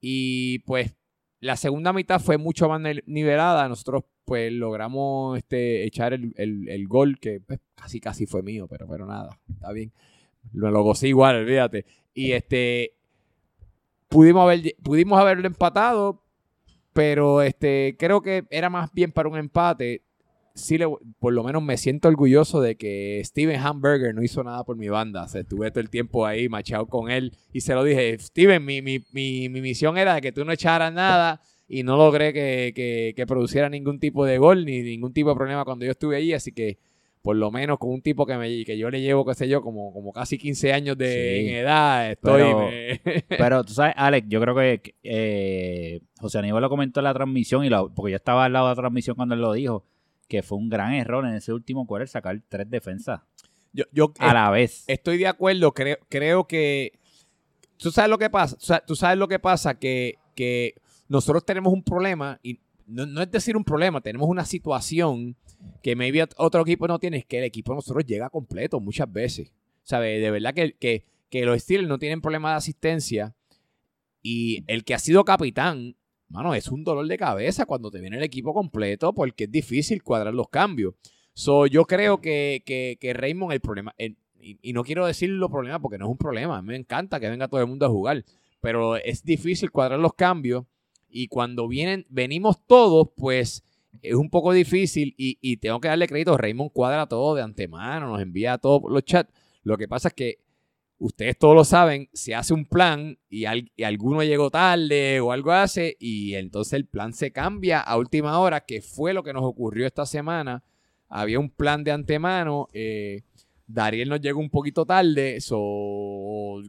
Y pues la segunda mitad fue mucho más ni- nivelada. Nosotros pues logramos este, echar el, el- el gol que pues, casi casi fue mío, pero, pero nada, está bien. Lo gocé igual, olvídate. Y este pudimos haber pudimos haberlo empatado, pero este creo que era más bien para un empate. Sí, le- por lo menos me siento orgulloso de que Steven Hamburger no hizo nada por mi banda. O sea, estuve todo el tiempo ahí machado con él y se lo dije, Steven, mi, mi, mi, mi misión era que tú no echaras nada y no logré que, que, que produciera ningún tipo de gol ni ningún tipo de problema cuando yo estuve allí, así que por lo menos con un tipo que, me, que yo le llevo, qué sé yo, como, como casi 15 años de Sí. en edad, estoy... Pero- me- Pero tú sabes, Alex, yo creo que eh, José Aníbal lo comentó en la transmisión, y lo- porque yo estaba al lado de la transmisión cuando él lo dijo, que fue un gran error en ese último quarter sacar tres defensas yo, yo a la vez. estoy de acuerdo, creo, creo que... ¿Tú sabes lo que pasa? Tú sabes lo que pasa, que, que nosotros tenemos un problema, y no, no es decir un problema, tenemos una situación que maybe ot- otro equipo no tiene, es que el equipo de nosotros llega completo muchas veces. ¿Sabes? De verdad que, que, que los Steelers no tienen problema de asistencia y el que ha sido capitán, mano, es un dolor de cabeza cuando te viene el equipo completo porque es difícil cuadrar los cambios. So, yo creo que, que, que Raymond, el problema, y, no quiero decir los problemas porque no es un problema, me encanta que venga todo el mundo a jugar, pero es difícil cuadrar los cambios y cuando vienen, venimos todos, pues es un poco difícil y, y tengo que darle crédito, Raymond cuadra todo de antemano, nos envía todos los chats. Lo que pasa es que ustedes todos lo saben, se hace un plan y, al- y alguno llegó tarde o algo hace y entonces el plan se cambia a última hora, que fue lo que nos ocurrió esta semana. Había un plan de antemano, eh, Dariel nos llegó un poquito tarde, so...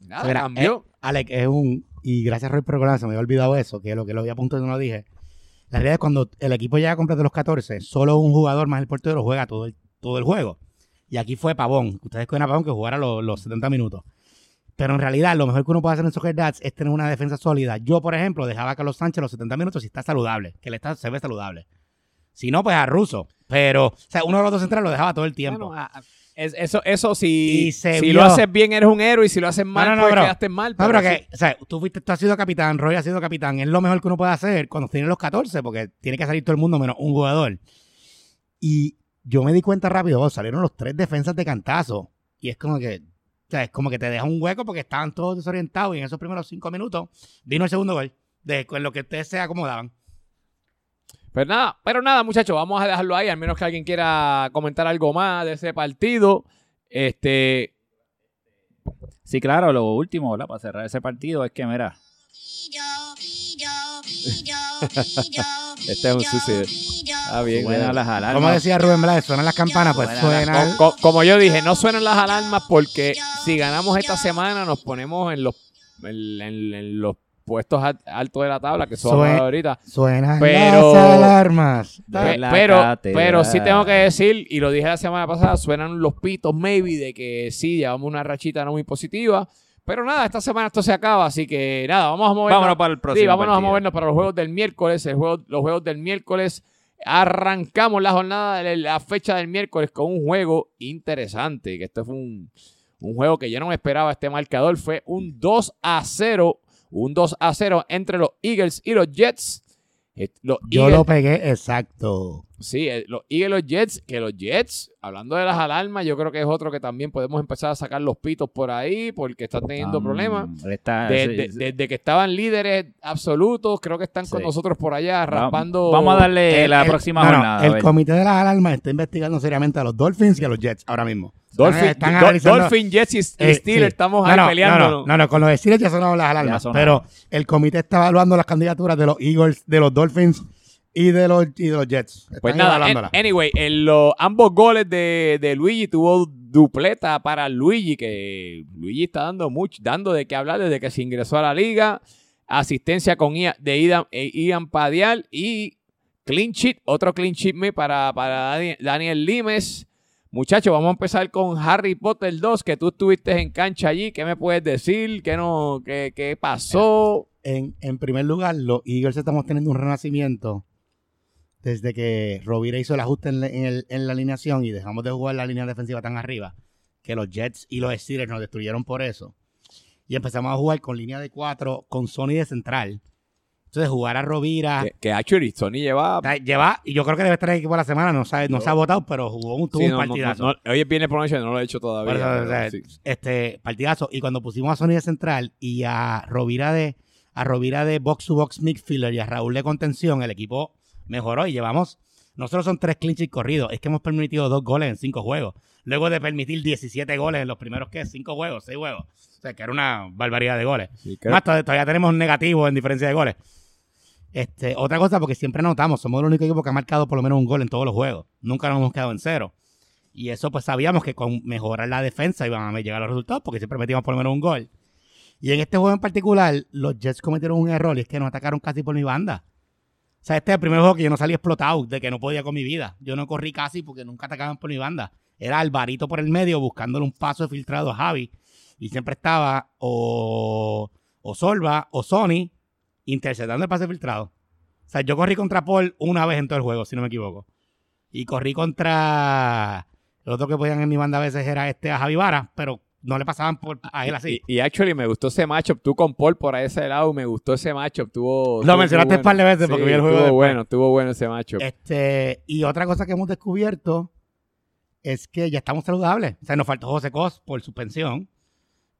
Nada, Mira, cambió. Alex, es un. Y gracias, Roy, por se me había olvidado eso, que lo que lo había apuntado no lo dije. La realidad es cuando el equipo llega completo los 14, solo un jugador más el portero juega todo el, todo el juego. Y aquí fue Pavón. Ustedes con a Pavón que jugara los, los 70 minutos. Pero en realidad, lo mejor que uno puede hacer en Soccer Dads es tener una defensa sólida. Yo, por ejemplo, dejaba a Carlos Sánchez los 70 minutos si está saludable, que le está, se ve saludable. Si no, pues a Russo. Pero, o sea, uno de los dos centrales lo dejaba todo el tiempo. Es- eso, eso si, si lo haces bien eres un héroe y si lo haces mal, No, no, no, pues quedaste mal. Pero sí. que, o sea, tú, fuiste, tú has sido capitán, Roy ha sido capitán. Es lo mejor que uno puede hacer cuando tiene los 14, porque tiene que salir todo el mundo menos un jugador. Y yo me di cuenta rápido, oh, salieron los tres defensas de cantazo. Y es como que, o sea, es como que te deja un hueco porque estaban todos desorientados. Y en esos primeros cinco minutos vino el segundo gol, de con lo que ustedes se acomodaban. Pero nada, pero nada, muchachos, vamos a dejarlo ahí, al menos que alguien quiera comentar algo más de ese partido. Este, Sí, claro, lo último, ¿verdad? Para cerrar ese partido es que, mira, Este es un sucio. Está bien, suenan bien. las alarmas. Como decía Rubén Blades, suenan las campanas, pues Suenan las- suenan. Co- co- como yo dije, no suenan las alarmas porque si ganamos esta semana nos ponemos en los, en, en- en los puestos al- altos de la tabla, que Sue- ahorita. Suenan Pero- las alarmas. De Pe- la pero, pero sí tengo que decir, y lo dije la semana pasada, suenan los pitos maybe de que sí, llevamos una rachita no muy positiva. Pero nada, esta semana esto se acaba, así que nada, vamos a movernos. Vámonos para el próximo. Sí, vámonos partido. a movernos para los juegos del miércoles. El juego, los juegos del miércoles. Arrancamos la jornada de la fecha del miércoles con un juego interesante. Que este fue un, un juego que yo no me esperaba. Este marcador fue un 2 a 0. Un 2 a 0 entre los Eagles y los Jets. Eh, Los Yo Eagles- lo pegué exacto. Sí, eh, los Eagles y los Jets, que los Jets, hablando de las alarmas, yo creo que es otro que también podemos empezar a sacar los pitos por ahí porque están teniendo problemas. está- De- sí, de- sí. Desde que estaban líderes absolutos, creo que están con nosotros por allá raspando. Vamos a darle El- la el- próxima no, jornada. el comité de las alarmas está investigando seriamente a los Dolphins y a los Jets ahora mismo. Dolphin, Están Do- analizando- Dolphin, Jets y, Eh, Steelers, sí. estamos No, ahí no, peleando. No, no, no, no, con los Steelers ya sonaron las alarmas. sonaron. Pero el comité está evaluando las candidaturas de los Eagles, de los Dolphins y de los, y de los Jets. Están Pues nada, an- anyway, en los, ambos goles de, de Luigi tuvo dupleta para Luigi, que Luigi está dando mucho, dando de qué hablar desde que se ingresó a la liga. Asistencia con Ian, de Ian, eh, Ian Padial y clean sheet, otro clean sheet me para, para Dani- Daniel Limes. Muchachos, vamos a empezar con Harry Potter 2, que tú estuviste en cancha allí. ¿Qué me puedes decir? ¿Qué, no, qué, qué pasó? En, en primer lugar, los Eagles estamos teniendo un renacimiento desde que Rovira hizo el ajuste en, la- en el- en la alineación y dejamos de jugar la línea defensiva tan arriba, que los Jets y los Steelers nos destruyeron por eso. Y empezamos a jugar con línea de cuatro, con Sony de central. Entonces, jugar a Rovira. Que, que actually Sony lleva... Lleva, y yo creo que debe estar en el equipo de la semana, no, sabe, no se ha votado, pero jugó un, tuvo Sí, un no, partidazo. no, hoy viene por noche, no lo he hecho todavía. Por eso, pero o sea, sí. este partidazo. Y cuando pusimos a Sony de central y a Rovira de a Rovira de box to box midfielder y a Raúl de contención, el equipo mejoró y llevamos. Nosotros son tres clinches corridos. Es que hemos permitido dos goles en cinco juegos. Luego de permitir 17 goles en los primeros, ¿qué? Cinco juegos, seis juegos. O sea, que era una barbaridad de goles. Sí, Más todavía, tenemos negativos en diferencia de goles. Este, otra cosa, porque siempre notamos, somos el único equipo que ha marcado por lo menos un gol en todos los juegos. Nunca nos hemos quedado en cero. Y eso pues sabíamos que con mejorar la defensa iban a llegar los resultados porque siempre metíamos por lo menos un gol. Y en este juego en particular, los Jets cometieron un error y es que nos atacaron casi por mi banda. Sea, este es el primer juego que yo no salí explotado, de que no podía con mi vida. Yo no corrí casi porque nunca atacaban por mi banda. Era Alvarito por el medio buscándole un paso filtrado a Javi. Y siempre estaba o, o Solva o Sony interceptando el pase filtrado. O sea, yo corrí contra Paul una vez en todo el juego, si no me equivoco. Y corrí contra. El otro que podían en mi banda a veces era este a Javi Vara, pero no le pasaban por a él así. Y, y actually me gustó ese matchup. Tú con Paul por ahí ese lado, me gustó ese matchup. Tuvo, Lo mencionaste un par de veces porque vi el juego Estuvo bueno, estuvo bueno ese matchup. Este, y otra cosa que hemos descubierto es que ya estamos saludables. O sea, nos faltó José Cos por suspensión,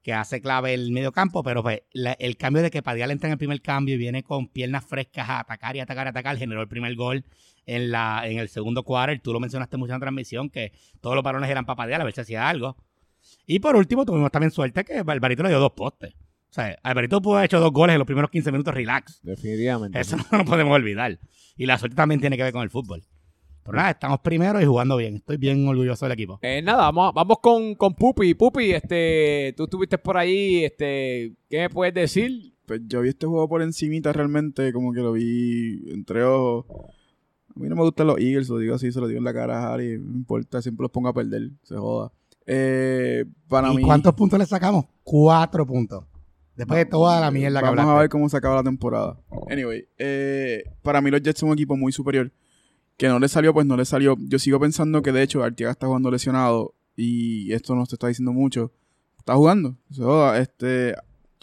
que hace clave el medio campo, pero pues, la- el cambio de que Padial entra en el primer cambio y viene con piernas frescas a atacar y atacar y atacar, generó el primer gol en, la, en el segundo quarter. Tú lo mencionaste mucho en la transmisión, que todos los balones eran para Padial, a ver si hacía algo. Y por último, tuvimos también suerte que Alvarito le dio dos postes. O sea, Alvarito pudo haber hecho dos goles en los primeros 15 minutos relax. Definitivamente. Eso no lo podemos olvidar. Y la suerte también tiene que ver con el fútbol. Pero nada, estamos primero y jugando bien. Estoy bien orgulloso del equipo. Eh, nada, vamos, vamos con, con Pupi. Pupi, este, tú estuviste por ahí, este, ¿qué me puedes decir? Pues yo vi este juego por encimita realmente, como que lo vi entre ojos. A mí no me gustan los Eagles, lo digo así, se lo digo en la cara a Harry, no importa, siempre los pongo a perder, se joda. Eh, para ¿Y mí, cuántos puntos le sacamos? Cuatro puntos. Después de toda la mierda que vamos a ver cómo se acaba la temporada. Anyway, eh, para mí los Jets son un equipo muy superior. Que no le salió, pues no le salió. Yo sigo pensando que de hecho Arteaga está jugando lesionado y esto no se está diciendo mucho. Está jugando. Este,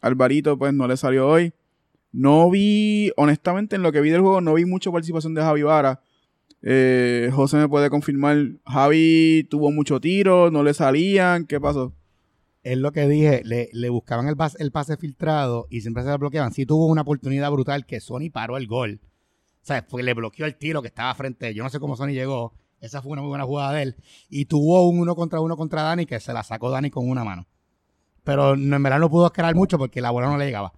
Alvarito pues no le salió hoy. No vi, honestamente, en lo que vi del juego, no vi mucha participación de Javi Vara. Eh, José me puede confirmar. Javi tuvo mucho tiro, no le salían. ¿Qué pasó? Es lo que dije. Le, le buscaban el, el pase filtrado y siempre se lo bloqueaban. Sí tuvo una oportunidad brutal que Sony paró el gol. O sea, porque le bloqueó el tiro que estaba frente. Yo no sé cómo Sony llegó. Esa fue una muy buena jugada de él. Y tuvo un uno contra uno contra Dani que se la sacó Dani con una mano. Pero no, en verdad no pudo esperar mucho porque la bola no le llegaba.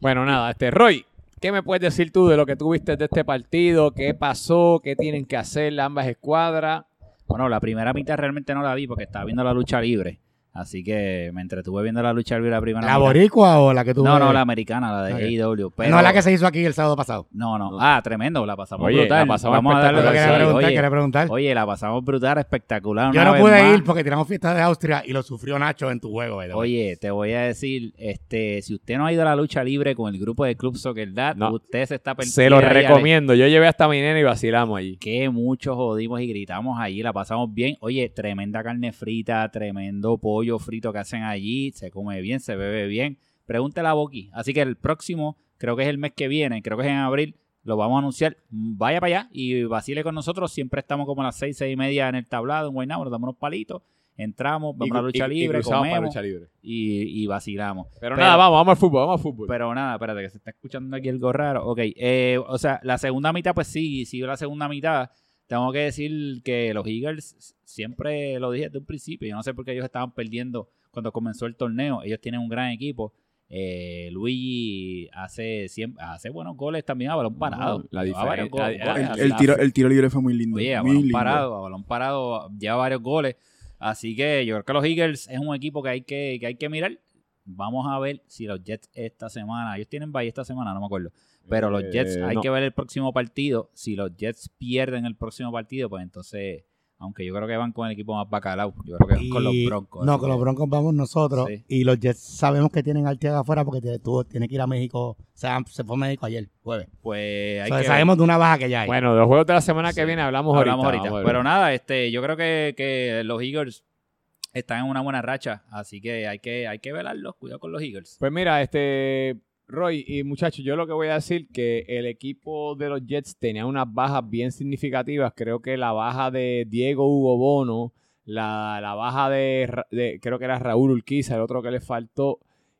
Bueno, nada, este, Roy, ¿qué me puedes decir tú de lo que tuviste de este partido? ¿Qué pasó? ¿Qué tienen que hacer ambas escuadras? Bueno, la primera mitad realmente no la vi porque estaba viendo la lucha libre. Así que me entretuve viendo la lucha libre la primera ¿La boricua o la que tuvo? No, no, la americana, la de Ok. AEW. Pero... No la que se hizo aquí el sábado pasado. No, no. Ah, tremendo, la pasamos Oye, brutal. la pasamos Vamos a darle quería preguntar, oye, quería preguntar. oye, la pasamos brutal, espectacular. Yo no pude más. ir porque tiramos fiesta de Austria y lo sufrió Nacho en tu juego. way. Oye, te voy a decir, este, si usted no ha ido a la lucha libre con el grupo de Club Soccer Dad, No. usted se está perdiendo. Se lo recomiendo. Yo llevé hasta mi nena y vacilamos allí. que mucho jodimos y gritamos allí, la pasamos bien. Oye, tremenda carne frita, tremendo pollo frito que hacen allí, se come bien, se bebe bien. Pregúntele a Boqui. Así que el próximo, creo que es el mes que viene, creo que es en abril, lo vamos a anunciar. Vaya para allá y vacile con nosotros. Siempre estamos como a las seis, seis y media en el tablado en Guaynabo, nos damos unos palitos, entramos, vamos a la lucha Y- y- y libre, para comemos lucha libre. y, y vacilamos. Pero, Pero- nada, vamos, vamos al fútbol, vamos al fútbol. Pero nada, espérate, que se está escuchando aquí algo raro. Ok, eh, o sea, la segunda mitad, pues sí, siguió la segunda mitad. Tengo que decir que los Eagles, siempre lo dije desde un principio, yo no sé por qué ellos estaban perdiendo cuando comenzó el torneo. Ellos tienen un gran equipo. Eh, Luigi hace siempre, hace buenos goles también a balón parado. la Lleva varios diferencia- go- la- goles. El, el tiro, el tiro libre fue muy lindo. Oye, a muy balón lindo. parado, a balón parado lleva varios goles. Así que yo creo que los Eagles es un equipo que hay que, que hay que mirar. Vamos a ver si los Jets esta semana, ellos tienen bye esta semana, no me acuerdo. Pero los Jets, Eh, hay no. que ver el próximo partido. Si los Jets pierden el próximo partido, pues entonces, aunque yo creo que van con el equipo más bacalao, yo creo que van con los Broncos. No, con los Broncos vamos nosotros. Sí. Y los Jets sabemos que tienen a Arteaga afuera porque tiene, tuvo- tiene que ir a México. O sea, se fue a México ayer, jueves. Pues hay O sea, que sabemos de una baja que ya hay. Bueno, de los juegos de la semana que Sí. viene hablamos, hablamos ahorita. Pero nada, este, yo creo que, que los Eagles están en una buena racha, así que hay que, hay que velarlos. Cuidado con los Eagles. Pues mira, este Roy y muchachos, yo lo que voy a decir que el equipo de los Jets tenía unas bajas bien significativas. Creo que la baja de Diego Hugo Bono, la, la baja de, creo que era Raúl Urquiza, el otro que le faltó,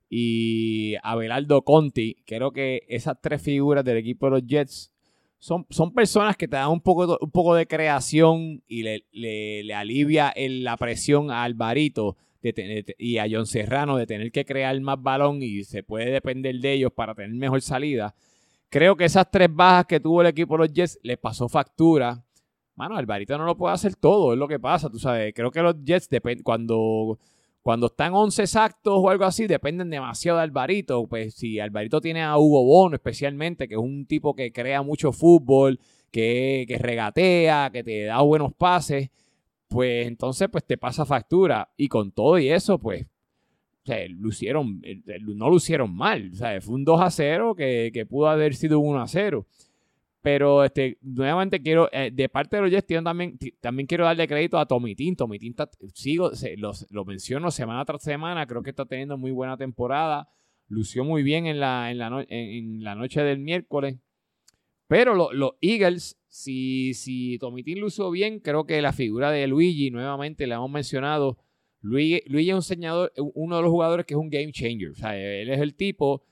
y Abelardo Conti. Creo que esas tres figuras del equipo de los Jets son, son personas que te dan un poco, un poco de creación y le, le- le alivia la presión a Alvarito de tener- y a John Serrano de tener que crear más balón y se puede depender de ellos para tener mejor salida. creo que esas tres bajas que tuvo el equipo de los Jets le pasó factura. Mano, Alvarito no lo puede hacer todo, es lo que pasa, tú sabes. Creo que los Jets, cuando, cuando están 11 exactos o algo así, dependen demasiado de Alvarito. Pues si Alvarito tiene a Hugo Bono especialmente, que es un tipo que crea mucho fútbol, que, que regatea, que te da buenos pases, pues entonces pues te pasa factura. Y con todo y eso, pues, o sea, lucieron, eh, no lucieron mal. O sea, fue un 2 a 0 que, pudo haber sido un 1 a 0. Pero este, nuevamente quiero, eh, de parte de los Jets, también, también quiero darle crédito a Tomitín. Tomitín sigo, se- los- lo menciono semana tras semana, creo que está teniendo muy buena temporada. Lució muy bien en la, en la, noche del miércoles. Pero lo- los Eagles, si, si Tomitín lució bien, creo que la figura de Luigi, nuevamente le hemos mencionado, Luigi, es un señador, uno de los jugadores que es un game changer. O sea, él es el tipo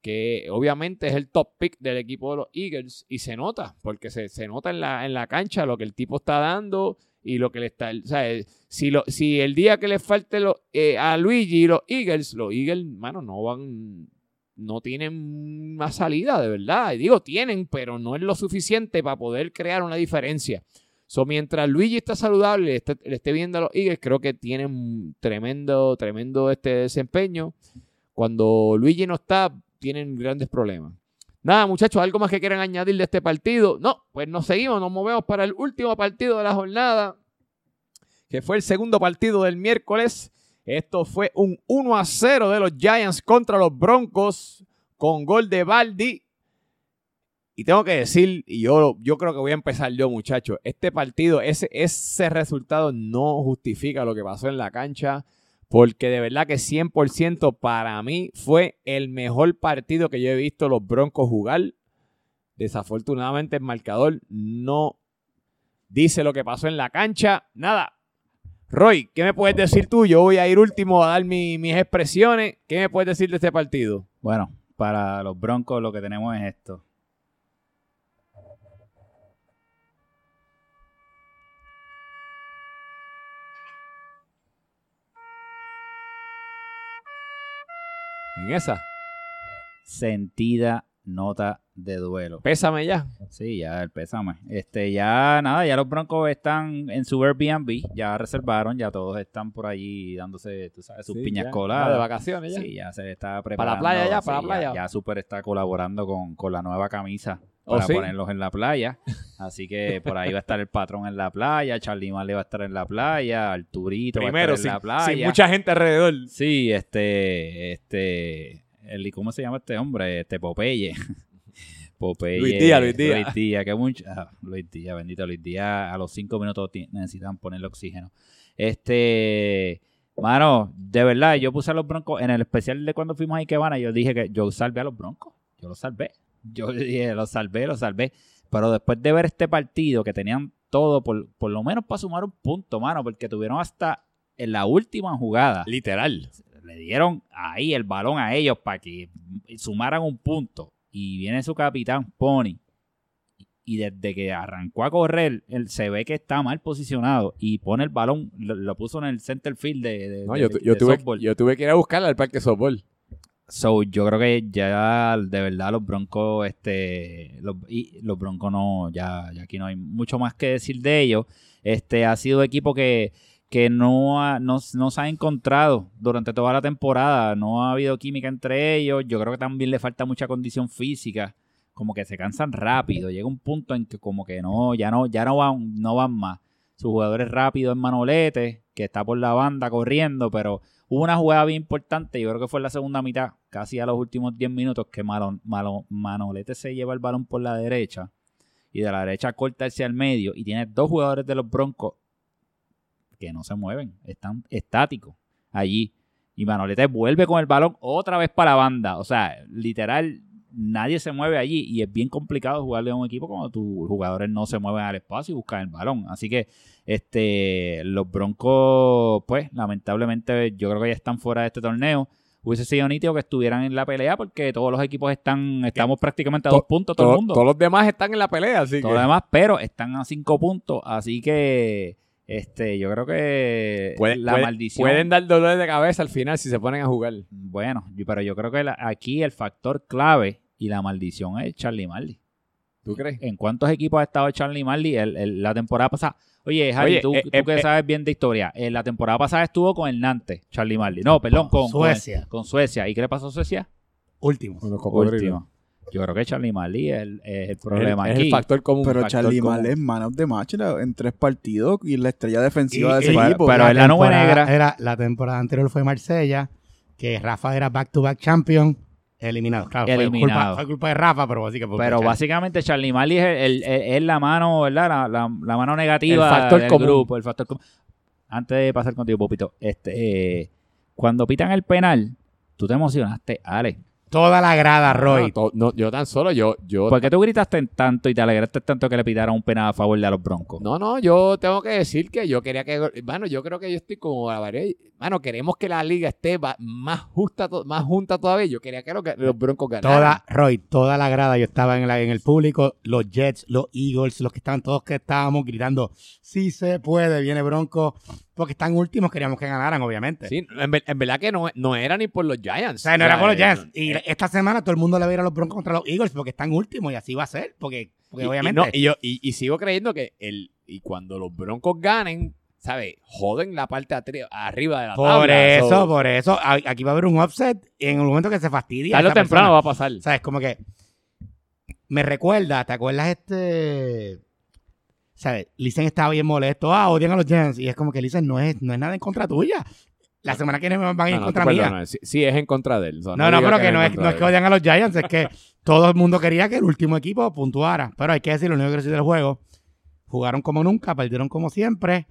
que obviamente es el top pick del equipo de los Eagles y se nota, porque se, se nota en la, en la cancha lo que el tipo está dando y lo que le está... O sea, eh, si, lo, si el día que le falte eh, a Luigi y los Eagles, los Eagles, mano, no van... No tienen más salida, de verdad. Y digo, tienen, pero no es lo suficiente para poder crear una diferencia. So, mientras Luigi está saludable, le esté, le esté viendo a los Eagles, creo que tienen tremendo, tremendo este desempeño. Cuando Luigi no está, tienen grandes problemas. Nada, muchachos, ¿algo más que quieran añadir de este partido? No, pues nos seguimos, nos movemos para el último partido de la jornada, que fue el segundo partido del miércoles. Esto fue un 1 a 0 de los Giants contra los Broncos con gol de Baldi. Y tengo que decir, y yo, yo creo que voy a empezar yo, muchachos, este partido, ese, ese resultado no justifica lo que pasó en la cancha, porque de verdad que 100% para mí fue el mejor partido que yo he visto los Broncos jugar. Desafortunadamente el marcador no dice lo que pasó en la cancha. Nada. Roy, ¿qué me puedes decir tú? Yo voy a ir último a dar mi- mis expresiones. ¿Qué me puedes decir de este partido? Bueno, para los Broncos lo que tenemos es esto. En esa. Sentida nota de duelo. Pésame ya. Sí, ya el pésame. Este, ya nada, ya los Broncos están en su Airbnb, ya reservaron, ya todos están por allí dándose, tú sabes, sus Sí, piñas ya. coladas. Ya de vacaciones ya. Sí, ya se está preparando. playa ya, para la playa. Ya, Super está colaborando con, con la nueva camisa ¿Oh, para sí? ponerlos en la playa. Así que por ahí va a estar el patrón en la playa, Charlie Marley va a estar en la playa, Arturito Primero, va a sin, estar en la playa. sin mucha gente alrededor. Sí, este, este, el, ¿cómo se llama este hombre? Este Popeye. Popeye. Luis Díaz, Luis Díaz. Luis Díaz, que mucho, ah, Luis Díaz, bendito Luis Díaz, a los cinco minutos necesitan ponerle oxígeno. Este, mano, de verdad, yo puse a los broncos, en el especial de cuando fuimos a Ikebana, yo dije que yo salvé a los broncos, yo los salvé. Yo dije, los salvé, los salvé. Pero después de ver este partido, que tenían todo, por, por lo menos para sumar un punto, mano, porque tuvieron hasta en la última jugada Literal. Le dieron ahí el balón a ellos para que sumaran un punto. Y viene su capitán, Pony. Y desde que arrancó a correr, él se ve que está mal posicionado y pone el balón, lo, lo puso en el center field de, de- No, de- yo, de yo tuve, softball. yo tuve que ir a buscarla al parque softball. So, yo creo que ya de verdad los Broncos, este, los, y los Broncos no, ya, ya aquí no hay mucho más que decir de ellos. Este ha sido equipo que, que no, ha- no, no se ha encontrado durante toda la temporada. No ha habido química entre ellos. Yo creo que también le falta mucha condición física. Como que se cansan rápido. Llega un punto en que como que no, ya no, ya no van, no van más. Sus jugadores rápidos en Manolete, que está por la banda corriendo, pero Hubo una jugada bien importante, yo creo que fue en la segunda mitad, casi a los últimos 10 minutos, que Malo- Malo- Manolete se lleva el balón por la derecha y de la derecha corta hacia el medio y tiene dos jugadores de los Broncos que no se mueven, están estáticos allí. Y Manolete vuelve con el balón otra vez para la banda. O sea, literal, nadie se mueve allí y es bien complicado jugarle a un equipo cuando tus jugadores no se mueven al espacio y buscan el balón. Así que este, los Broncos, pues, lamentablemente, yo creo que ya están fuera de este torneo. Hubiese sido nítido que estuvieran en la pelea porque todos los equipos están, estamos prácticamente a To- dos puntos todo el mundo. todos los demás están en la pelea, así todo que lo demás, pero están a cinco puntos. Así que, este, yo creo que puede- la puede- maldición. pueden dar dolores de cabeza al final si se ponen a jugar. Bueno, yo- pero yo creo que la- aquí el factor clave y la maldición es Charlie Marley. ¿Tú crees? ¿En cuántos equipos ha estado Charlie Marley el- el- la temporada pasada? Oye, Javi, Oye, tú, eh, tú eh, que eh. sabes bien de historia, en la temporada pasada estuvo con el Nantes, Charlie Marley. No, perdón, con Suecia. Con, con Suecia. ¿Y qué le pasó a Suecia? Último. Con los cocodrilos. Último. Yo creo que Charlie Marley es el, es el el- problema es aquí. el factor común. Pero factor Charlie. Marley es man of the match en tres partidos y la estrella defensiva Y- de ese y- equipo. pero es la nube negra. Era, la temporada anterior fue Marsella, que Rafa era back-to-back champion, eliminado. Claro, fue Eliminado. culpa, fue culpa de Rafa, pero básicamente. Pero básicamente Charlie es, el- el- es la mano, ¿verdad? La, la- la mano negativa El factor del común. grupo, el factor común. Antes de pasar contigo, Popito, este, eh, cuando pitan el penal, tú te emocionaste, Ale. Toda la grada, Roy. No, yo tan solo, yo, yo ¿Por qué tú gritaste tanto y te alegraste tanto que le pitaran un penal a favor de los Broncos? No, no, yo tengo que decir que yo quería que, bueno, yo creo que yo estoy como a variar- Mano, queremos que la liga esté más justa, más junta todavía. Yo quería que los, Broncos ganaran. Toda, Roy, toda la grada, yo estaba en, la- en el público, los Jets, los Eagles, los que estaban todos que estábamos gritando, sí se puede, viene Bronco, porque están últimos, queríamos que ganaran, obviamente. Sí, en, ver- en verdad que no, no era ni por los O Giants. sea, no era por los Giants. eh, Y eh, esta semana todo el mundo le va a ir a los Broncos contra los Eagles porque están últimos y así va a ser, porque, porque y- y obviamente... no, y, yo, y, y sigo creyendo que el, y cuando los Broncos ganen, ¿sabes? Joden la parte arriba de la por tabla. eso, So, por eso, aquí va a haber un offset en el momento que se fastidia. tarde o temprano persona. va a pasar. ¿Sabes? Como que me recuerda, ¿te acuerdas este? ¿Sabes? Listen estaba bien molesto. Ah, odian a los Giants. Y es como que Listen no es, no es nada en contra tuya. La semana que viene van a ir No, en no, contra mía. sí, sí, es en contra de él. O sea, No, no, pero que, no, es, no que odian a los Giants, es que todo el mundo quería que el último equipo puntuara. Pero hay que decir, lo único que decir del juego, jugaron como nunca, perdieron como siempre.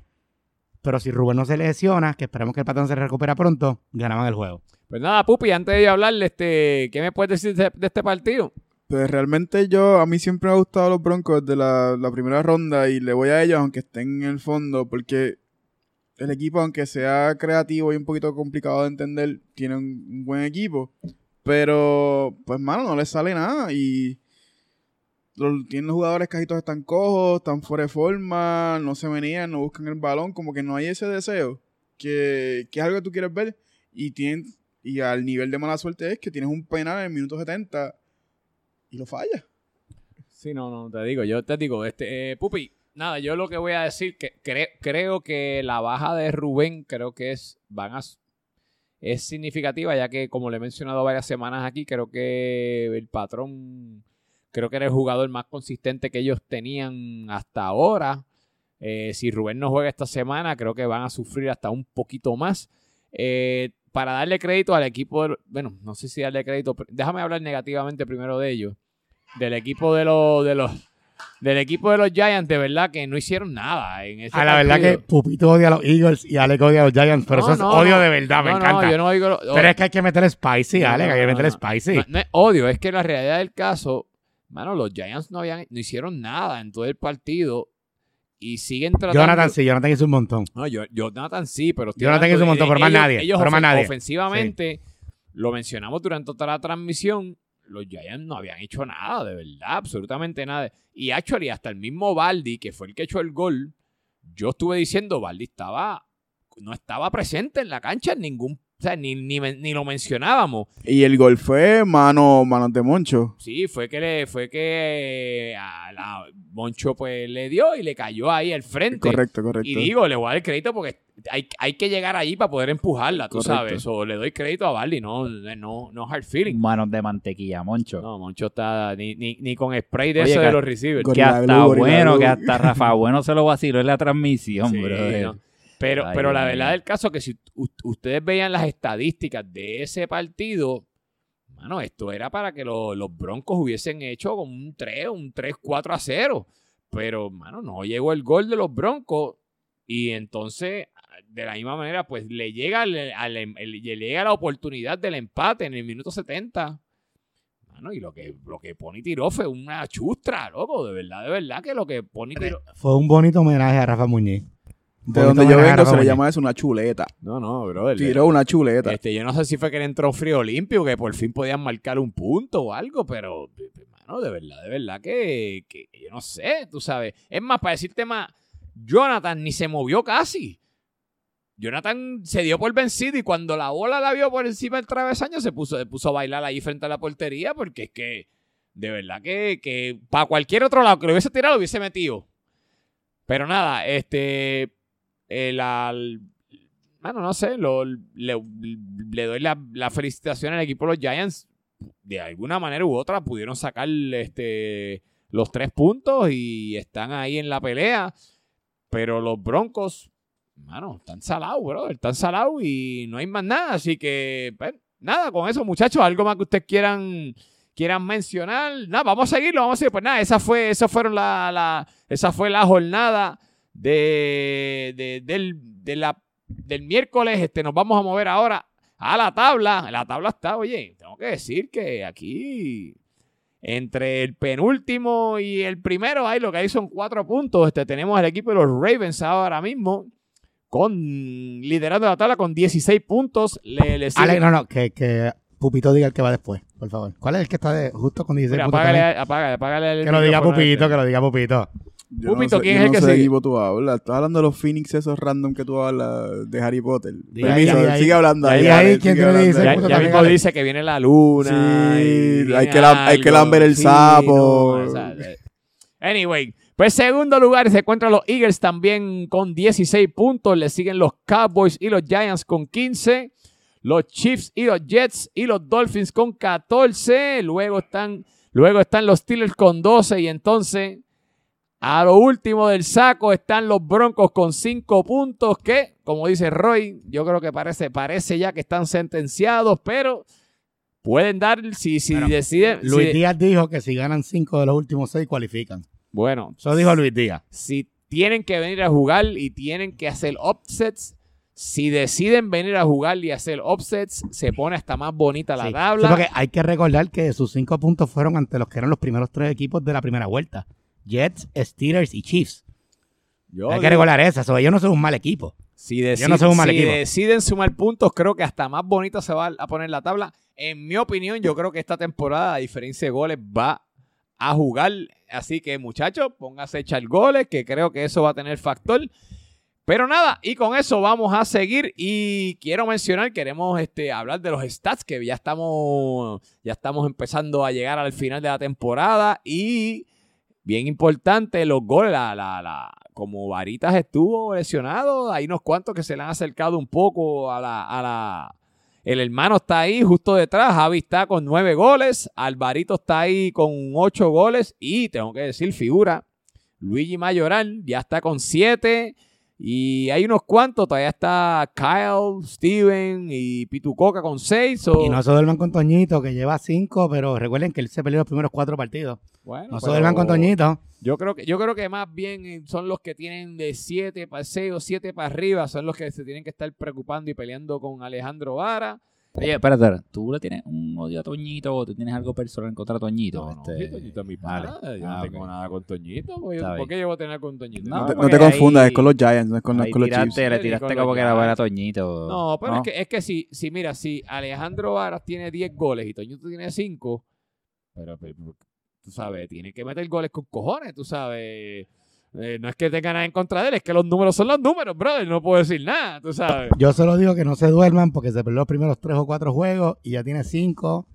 Pero si Rubén no se lesiona, que esperemos que el patrón se recupera pronto, ganaban el juego. Pues nada, Pupi, antes de yo hablarle, este, ¿qué me puedes decir de, de este partido? Pues realmente yo, a mí siempre me han gustado los Broncos desde la, la primera ronda y le voy a ellos aunque estén en el fondo porque el equipo, aunque sea creativo y un poquito complicado de entender, tiene un, un buen equipo. Pero, pues, mano, no les sale nada y los- tienen los jugadores cajitos están cojos, están fuera de forma, no se venían, no buscan el balón, como que no hay ese deseo que, que es algo que tú quieres ver y tienen y al nivel de mala suerte es que tienes un penal en el minuto 70 y lo falla. Sí, no, no, te digo, yo te digo, este, eh, Pupi, nada, yo lo que voy a decir, que cre- creo que la baja de Rubén, creo que es, van a, es significativa, ya que como le he mencionado varias semanas aquí, creo que el patrón, creo que era el jugador más consistente que ellos tenían hasta ahora. Eh, si Rubén no juega esta semana, creo que van a sufrir hasta un poquito más. Eh, para darle crédito al equipo, de- bueno, no sé si darle crédito, déjame hablar negativamente primero de ellos del equipo de los de los del equipo de los Giants, de verdad que no hicieron nada en ese A la verdad que. Pupito odia a los Eagles y Alec odia a los Giants, pero No, eso es no, odio no. de verdad, me encanta. No, yo no digo lo- Pero es que hay que meter spicy, Alec, hay que meter spicy. no, no es odio, es que la realidad del caso, mano, los Giants no habían no hicieron nada en todo el partido y siguen tratando Jonathan sí, Jonathan hizo un montón. No, yo, Jonathan sí, pero Jonathan hablando hizo un montón, pero más nadie, ellos ofen- nadie. Ofensivamente, lo mencionamos durante toda la transmisión, los Giants no habían hecho nada, de verdad, absolutamente nada. Y actually, hasta el mismo Baldi, que fue el que echó el gol, yo estuve diciendo, Baldi estaba, no estaba presente en la cancha en ningún, o sea, ni, ni, ni lo mencionábamos. Y el gol fue mano, manos de Moncho. Sí, fue que le, fue que a la Moncho pues le dio y le cayó ahí al frente. Correcto, correcto. Y digo, le voy a dar crédito porque hay, hay que llegar allí para poder empujarla, tú Correcto. sabes. O le doy crédito a Barley, no, no, no hard feeling. Manos de mantequilla, Moncho. No, Moncho está ni, ni, ni con spray de Oye, eso que- de los receivers. Que hasta bueno, que hasta Rafa Bueno se lo vaciló en la transmisión, Sí, no. Pero, Ay, pero la verdad del caso es que si ustedes veían las estadísticas de ese partido, mano, esto era para que lo- los Broncos hubiesen hecho como un 3, un 3-4 a 0. Pero, mano, no llegó el gol de los Broncos. Y entonces, de la misma manera, pues le llega, al- al- el- le llega la oportunidad del empate en el minuto 70. Mano, y lo que, lo que Pony tiró fue una chustra, loco. De verdad, de verdad que lo que Pony tiró. Fue un bonito homenaje a Rafa Muñiz. De donde yo vengo se le llama eso una chuleta. No, no, brother. Tiró una chuleta. Este, yo no sé si fue que le entró frío limpio, que por fin podían marcar un punto o algo, pero, hermano, de verdad, de verdad que, que yo no sé, tú sabes. Es más, para decirte más, Jonathan ni se movió casi. Jonathan se dio por vencido y cuando la bola la vio por encima del travesaño se puso, se puso a bailar ahí frente a la portería porque es que, de verdad que, que para cualquier otro lado que lo hubiese tirado, lo hubiese metido. Pero nada, este. Eh, la, bueno, no sé, lo- le, le doy la, la felicitación al equipo de los Giants. De alguna manera u otra pudieron sacar este, los tres puntos y están ahí en la pelea. Pero los Broncos, mano, están salados, bro. Están salados y no hay más nada. Así que, pues, nada, con eso, muchachos, algo más que ustedes quieran quieran mencionar. Nada, vamos a seguirlo, vamos a seguir. Pues nada, esa fue, esa fueron la, la- esa fue la jornada de, de- del, de la, del miércoles. Este, nos vamos a mover ahora a la tabla. La tabla está, oye, tengo que decir que aquí entre el penúltimo y el primero hay lo que hay son cuatro puntos. Este, tenemos al equipo de los Ravens ahora mismo con liderando la tabla con 16 puntos. Le, le Alex, no, no, que, que Pupito diga el que va después, por favor. ¿Cuál es el que está de, justo con 16 Mira, puntos apágale, también? apágale, apágale el Que lo diga Pupito, este. que lo diga Pupito. Yo Pupito, no sé, ¿quién yo es el no que sé de sigue? equipo tú hablas. Estás hablando de los Phoenix esos random que tú hablas de Harry Potter. Diga Permiso, ahí, ahí. sigue hablando ahí. ya, Alex, ahí, ¿quién sigue te dice? ahí. Ya, ya mismo dice que viene la luna. Sí, y viene hay que hay que lamber el sapo. no, o sea, eh. anyway, pues segundo lugar se encuentran los Eagles también con 16 puntos. Le siguen los Cowboys y los Giants con 15. Los Chiefs y los Jets y los Dolphins con 14. Luego están, luego están los Steelers con 12. Y entonces, a lo último del saco están los Broncos con 5 puntos. Que, como dice Roy, yo creo que parece, parece ya que están sentenciados, pero pueden dar si, si deciden. Luis si- Díaz dijo que si ganan 5 de los últimos 6 cualifican. bueno, Eso dijo Luis Díaz. si tienen que venir a jugar y tienen que hacer offsets, si deciden venir a jugar y hacer offsets, se pone hasta más bonita la Sí. tabla. Sí, porque hay que recordar que sus 5 puntos fueron ante los que eran los primeros tres equipos de la primera vuelta. Jets, Steelers y Chiefs. Yo hay que recordar eso. so, ellos no son un mal equipo. si, deciden, no un mal si equipo. deciden sumar puntos, creo que hasta más bonita se va a poner la tabla. En mi opinión, yo creo que esta temporada, a diferencia de goles, va a jugar. Así que, muchachos, pónganse a echar goles, que creo que eso va a tener factor. Pero nada, y con eso vamos a seguir. Y quiero mencionar, queremos este, hablar de los stats, que ya estamos, ya estamos empezando a llegar al final de la temporada. Y bien importante, los goles, la, la, la- como Varitas estuvo lesionado, hay unos cuantos que se le han acercado un poco a la, a la. El hermano está ahí justo detrás, Javi está con nueve goles, Alvarito está ahí con ocho goles y tengo que decir figura, Luigi Mayoral ya está con siete y hay unos cuantos, todavía está Kyle, Steven y Pitucoca con seis. Y no se duerman con Toñito, que lleva 5, pero recuerden que él se peleó los primeros 4 partidos. bueno, No se duerman con Toñito. Yo creo que, yo creo que más bien eh, son los que tienen de 7 para 6 o 7 para arriba, son los que se tienen que estar preocupando y peleando con Alejandro Vara. Oye, espérate, espérate, ¿tú le tienes un odio a Toñito o tú tienes algo personal contra Toñito? No, no, Este, sí, Toñito es mi vale. pana, Yo Ah, no tengo ok. nada con Toñito. ¿Por qué yo voy a tener con Toñito? No, te, te confundas, ahí- es con los Giants, no es con, no es ahí con los tiraste, Chiefs. le tiraste como los que era ver a Giants. Toñito. No, pero es que, es que si, si, mira, si Alejandro Varas tiene 10 goles y Toñito tiene 5, pero, pero, tú sabes, tiene que meter goles con cojones, tú sabes. Eh, no es que tenga nada en contra de él, es que los números son los números, brother. No puedo decir nada, tú sabes. Yo solo digo que no se duerman porque se perdió los primeros 3 o 4 juegos y ya tiene 5.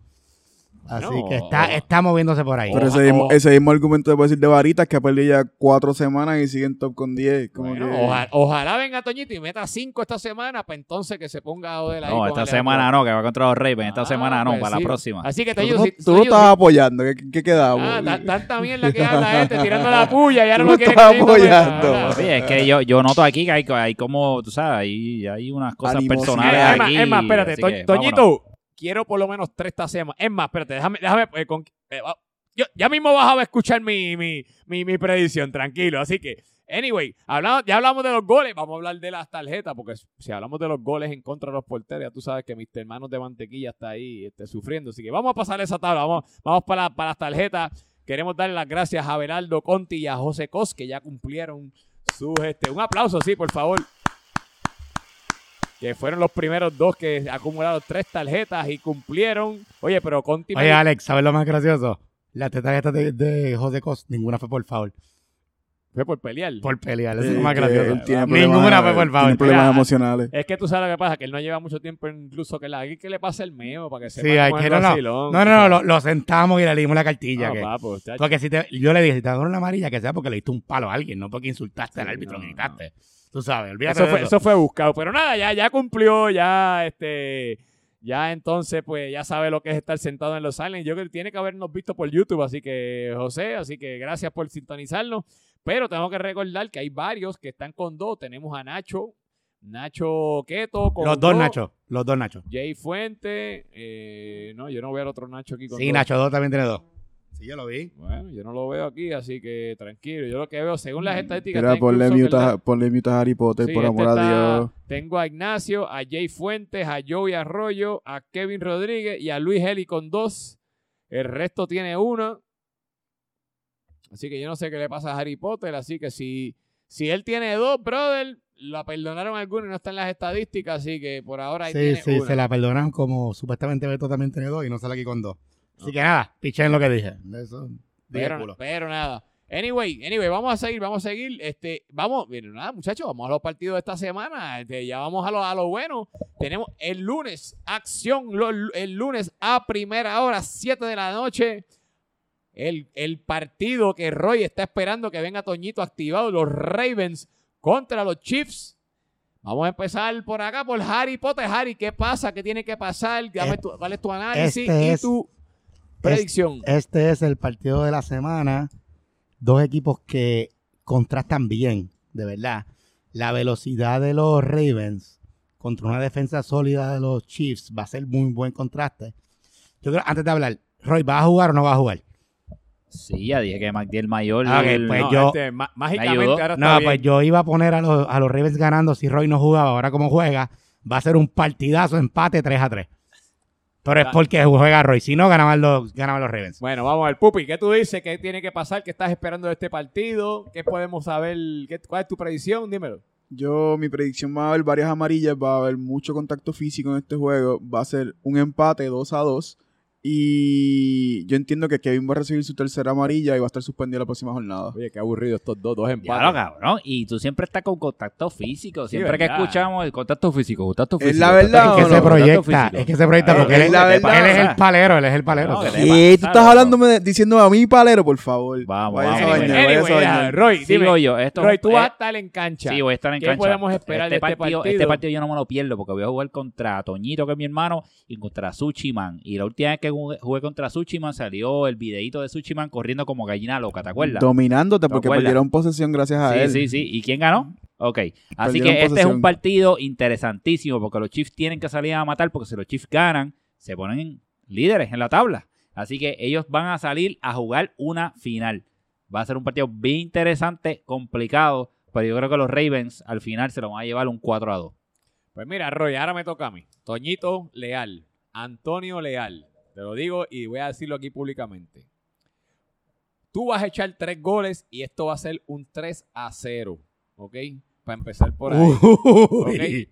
Así No. que está, está moviéndose por ahí. Pero ese, mismo, ese mismo argumento puede decir de Varitas, que ha perdido ya cuatro semanas y sigue en top con 10. Como Bueno, que- oja- ojalá venga Toñito y meta 5 esta semana para entonces que se ponga a joder ahí. No, esta semana no, que va contra los Ravens. Esta Ah, semana no, pues para sí. la próxima. Así que Tú, Toñito, no- si- tú no estabas apoyando, ¿qué, qué quedamos? Ah, tan- tanta mierda que habla este tirando la puya y ahora no quiere apoyando. Sí, es que yo, yo noto aquí que hay, hay como, tú sabes, hay, hay unas cosas Animosidad. personales es, más, aquí. es más, espérate, To- Toñito. Quiero por lo menos tres esta semana. Es más, espérate, déjame, déjame eh, con- eh, va- yo, ya mismo vas a escuchar mi, mi, mi, mi predicción, tranquilo. Así que, anyway, hablamos, ya hablamos de los goles, vamos a hablar de las tarjetas, porque si hablamos de los goles en contra de los porteros, ya tú sabes que mis hermanos de mantequilla está ahí este, sufriendo. Así que vamos a pasar esa tabla, vamos, vamos para, para las tarjetas. Queremos darle las gracias a Beraldo Conti y a José Cos, que ya cumplieron sus, este, un aplauso, sí, por favor que fueron los primeros dos que acumularon tres tarjetas y cumplieron. Oye, pero Conti Oye, Alex, ¿sabes lo más gracioso? Las tarjetas de, de José Cos, ninguna fue por favor. Fue por pelear. Por pelear. Eso es lo más gracioso. tiene Ninguna problemas- fue por Tiene favor. problemas Mira, emocionales. Es que tú sabes lo que pasa, que él no lleva mucho tiempo incluso que la aquí que le pasa el meo para que se Sí, hay que no, no. No, no, no, lo, lo sentamos y le dimos la cartilla. que- porque si te, yo le dije, si te dan una amarilla, que sea porque le diste un palo a alguien, no porque insultaste al árbitro, no, gritaste. Tú sabes, olvídate Eso de fue, eso. eso fue buscado. Pero nada, ya, ya cumplió, ya este. Ya entonces, pues ya sabe lo que es estar sentado en los Silent. Yo creo que tiene que habernos visto por YouTube, así que José, así que gracias por sintonizarnos. Pero tengo que recordar que hay varios que están con dos. Tenemos a Nacho, Nacho Keto, con Los dos Nacho, los dos Nacho. Jay Fuente, eh, no, yo no veo al otro Nacho aquí con Sí, dos. Nacho 2 también tiene dos. Sí, yo lo vi. Bueno, yo no lo veo aquí, así que tranquilo. Yo lo que veo, según las estadísticas, Mira, ponle mute, la- ponle mute a Harry Potter, Sí, por este amor a Dios. Tengo a Ignacio, a Jay Fuentes, a Joey Arroyo, a Kevin Rodríguez y a Luis Heli con dos. El resto tiene una. Así que yo no sé qué le pasa a Harry Potter. Así que si, si él tiene dos, brother, la perdonaron algunos y no está en las estadísticas. Así que por ahora ahí Sí, tiene sí, una. se la perdonan como supuestamente Beto también tiene dos y no sale aquí con dos. Así que nada, pichen lo que dije. Eso, Pero, nada. Anyway, anyway, vamos a seguir, vamos a seguir. Este, vamos, miren, nada, muchachos, vamos a los partidos de esta semana. Este, ya vamos a lo, a lo bueno. Tenemos el lunes, acción, lo- el lunes a primera hora, 7 de la noche. El, el partido que Roy está esperando que venga Toñito activado, los Ravens contra los Chiefs. Vamos a empezar por acá, por Harry Potter. Harry, ¿qué pasa? ¿Qué tiene que pasar? Dame tu- ¿Cuál es tu análisis este y tu predicción? Este es el partido de la semana. Dos equipos que contrastan bien, de verdad. La velocidad de los Ravens contra una defensa sólida de los Chiefs va a ser muy buen contraste. Yo creo, antes de hablar, Roy, ¿vas a jugar o no vas a jugar? Sí, ya dije que McDill mayor. Ah, el- pues No, yo- este, má- mágicamente está No, bien. pues yo iba a poner a los, a los Ravens ganando si Roy no jugaba. Ahora como juega, va a ser un partidazo, empate 3 a 3. Pero es Ah. porque juega Roy. Si no, ganaban los, ganaban los Ravens. Bueno, vamos a ver, Pupi, ¿qué tú dices? ¿Qué tiene que pasar? ¿Qué estás esperando de este partido? ¿Qué podemos saber? ¿Qué- ¿Cuál es tu predicción? Dímelo. Yo, mi predicción va a haber varias amarillas, va a haber mucho contacto físico en este juego, va a ser un empate 2 a 2 y yo entiendo que Kevin va a recibir su tercera amarilla y va a estar suspendido la próxima jornada. Oye, qué aburrido estos dos, dos empates. lo cabrón. Y tú siempre estás con contacto físico. Siempre que escuchamos el contacto físico, contacto Es físico. la contacto verdad, Es que no, se no, proyecta, es que se proyecta porque es él, la él verdad. es el palero, él es el palero. No, ¿Qué? ¿Tú estás hablándome, de- diciéndome a mí, palero, por favor? Vamos, Vaya vamos. a Anyway, bañar, vaya anyway, Roy, Sigo dime, yo. Esto, Roy, tú eh, vas a estar en cancha. Sí, voy a estar en ¿Qué cancha. podemos esperar de este partido? partido? Este partido yo no me lo pierdo porque voy a jugar contra Toñito, que es mi hermano, y contra Suchiman. Y la última vez que jugué jugué contra Suchiman salió el videito de Suchiman corriendo como gallina loca, ¿te acuerdas? Dominándote porque acuerdas? perdieron posesión gracias a Sí, él. sí, sí. ¿Y quién ganó? Ok. Así Perdieron que este es un partido interesantísimo porque los Chiefs tienen que salir a matar porque si los Chiefs ganan, se ponen líderes en la tabla. Así que ellos van a salir a jugar una final. Va a ser un partido bien interesante, complicado, pero yo creo que los Ravens al final se lo van a llevar un 4 a 2. Pues mira, Roy, ahora me toca a mí. Toñito Leal, Antonio Leal. Te lo digo y voy a decirlo aquí públicamente. Tú vas a echar tres goles y esto va a ser un 3 a 0. ¿Ok? Para empezar por ahí.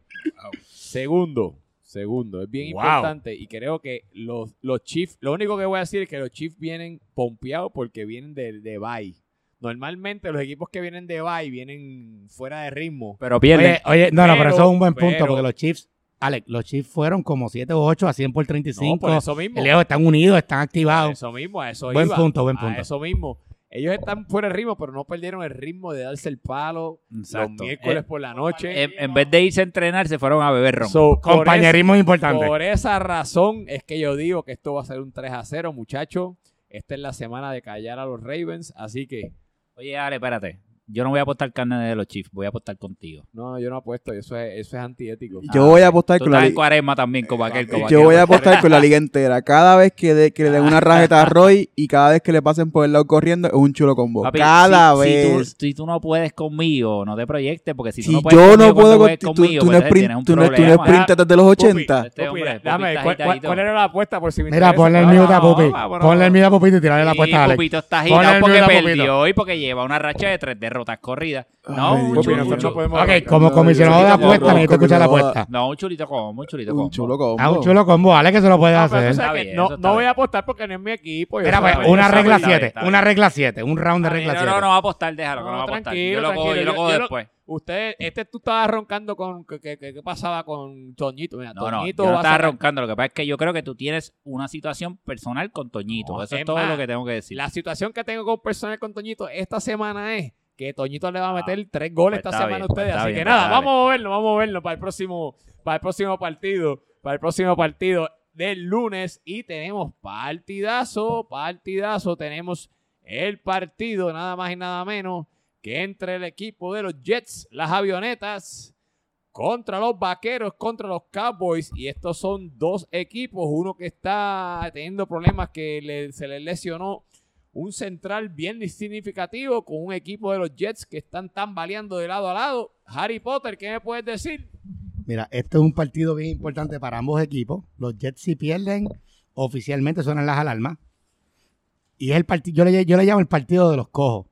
Segundo, segundo, es bien Wow. importante y creo que los, los Chiefs, lo único que voy a decir es que los Chiefs vienen pompeados porque vienen de, de bye. Normalmente los equipos que vienen de bye vienen fuera de ritmo. Pero pierden. Oye, oye, no, no, pero Pero- eso es un buen punto pero- porque los Chiefs, Alex, los Chiefs fueron como 7 o 8 a 100 por No, 35. por eso mismo. Están unidos, están A activados. eso mismo, a eso Buen iba. punto, buen A punto. eso mismo. Ellos están fuera de ritmo, pero no perdieron el ritmo de darse el palo Exacto. los miércoles Eh, por la noche. en, en vez de irse a entrenar, se fueron a beber ron. So, por Compañerismo es importante. Por esa razón es que yo digo que esto va a ser un 3 a 0, muchachos. Esta es la semana de callar a los Ravens, así que Oye, Ale, espérate. Yo no voy a apostar carne de los Chiefs, voy a apostar contigo. no, yo no apuesto, eso es, eso es antiético. Yo voy a apostar Tú con la en cuaresma también, como aquel. como Yo aquel. voy a apostar con la liga entera. Cada vez que, de- que le den una rajeta a Roy y cada vez que le pasen por el lado corriendo es un chulo combo. Papi, cada si, si tú, vez. si tú no puedes conmigo, no te proyectes, porque si tú Si no puedes yo conmigo no puedo con- tú, conmigo, tú no pues sprint, tú no, tú no sprintas desde los 80. Este Pupi, hombre, dame, Pupi ¿cuál, cuál- agitadito. cuál era la apuesta por si me Mira, ponle el mute a Pupi. Ponle el mute a Pupito y tirarle la apuesta a Alex. Pupito está agitado porque perdió hoy porque lleva una racha de tres No, derrotas corridas. Ay, No, un chulito. nosotros no podemos- Ok, como No, comisionado de apuestas, necesito escuchar la apuesta. No, un chulito combo, un chulito Un combo. chulo combo. Ah, un chulo combo, vale que se lo puede hacer. Está bien, no, eso está no voy bien. a apostar porque no es mi equipo. yo Mira, sé, pues, una regla está bien, 7, está bien. una regla 7, un round de regla No, 7. no, no va a apostar, déjalo, que No, no va a apostar. tranquilo, Yo lo cojo, yo tranquilo, lo cojo yo- yo lo- después. Usted, este tú estabas roncando con que, que- que- ¿qué pasaba con Toñito. Mira, No, no, Toñito yo no va a estaba sacar- roncando. Lo que pasa es que yo creo que tú tienes una situación personal con Toñito. No, Eso es, es todo más, lo que tengo que decir. La situación que tengo con personal con Toñito esta semana es que Toñito le va a Ah, meter tres goles pues esta semana bien, a ustedes. pues Así bien, que pues nada, dale. vamos a moverlo, vamos a moverlo para el próximo, para el próximo partido. Para el próximo partido del lunes. Y tenemos partidazo, partidazo. Tenemos el partido, nada más y nada menos, que entre el equipo de los Jets, las avionetas, contra los vaqueros, contra los Cowboys. Y estos son dos equipos. Uno que está teniendo problemas que le- se le lesionó un central bien significativo con un equipo de los Jets que están tambaleando de lado a lado. Harry Potter, ¿qué me puedes decir? Mira, este es un partido bien importante para ambos equipos. Los Jets si pierden, oficialmente suenan las alarmas. Y es el partido, yo le, yo le llamo el partido de los cojos.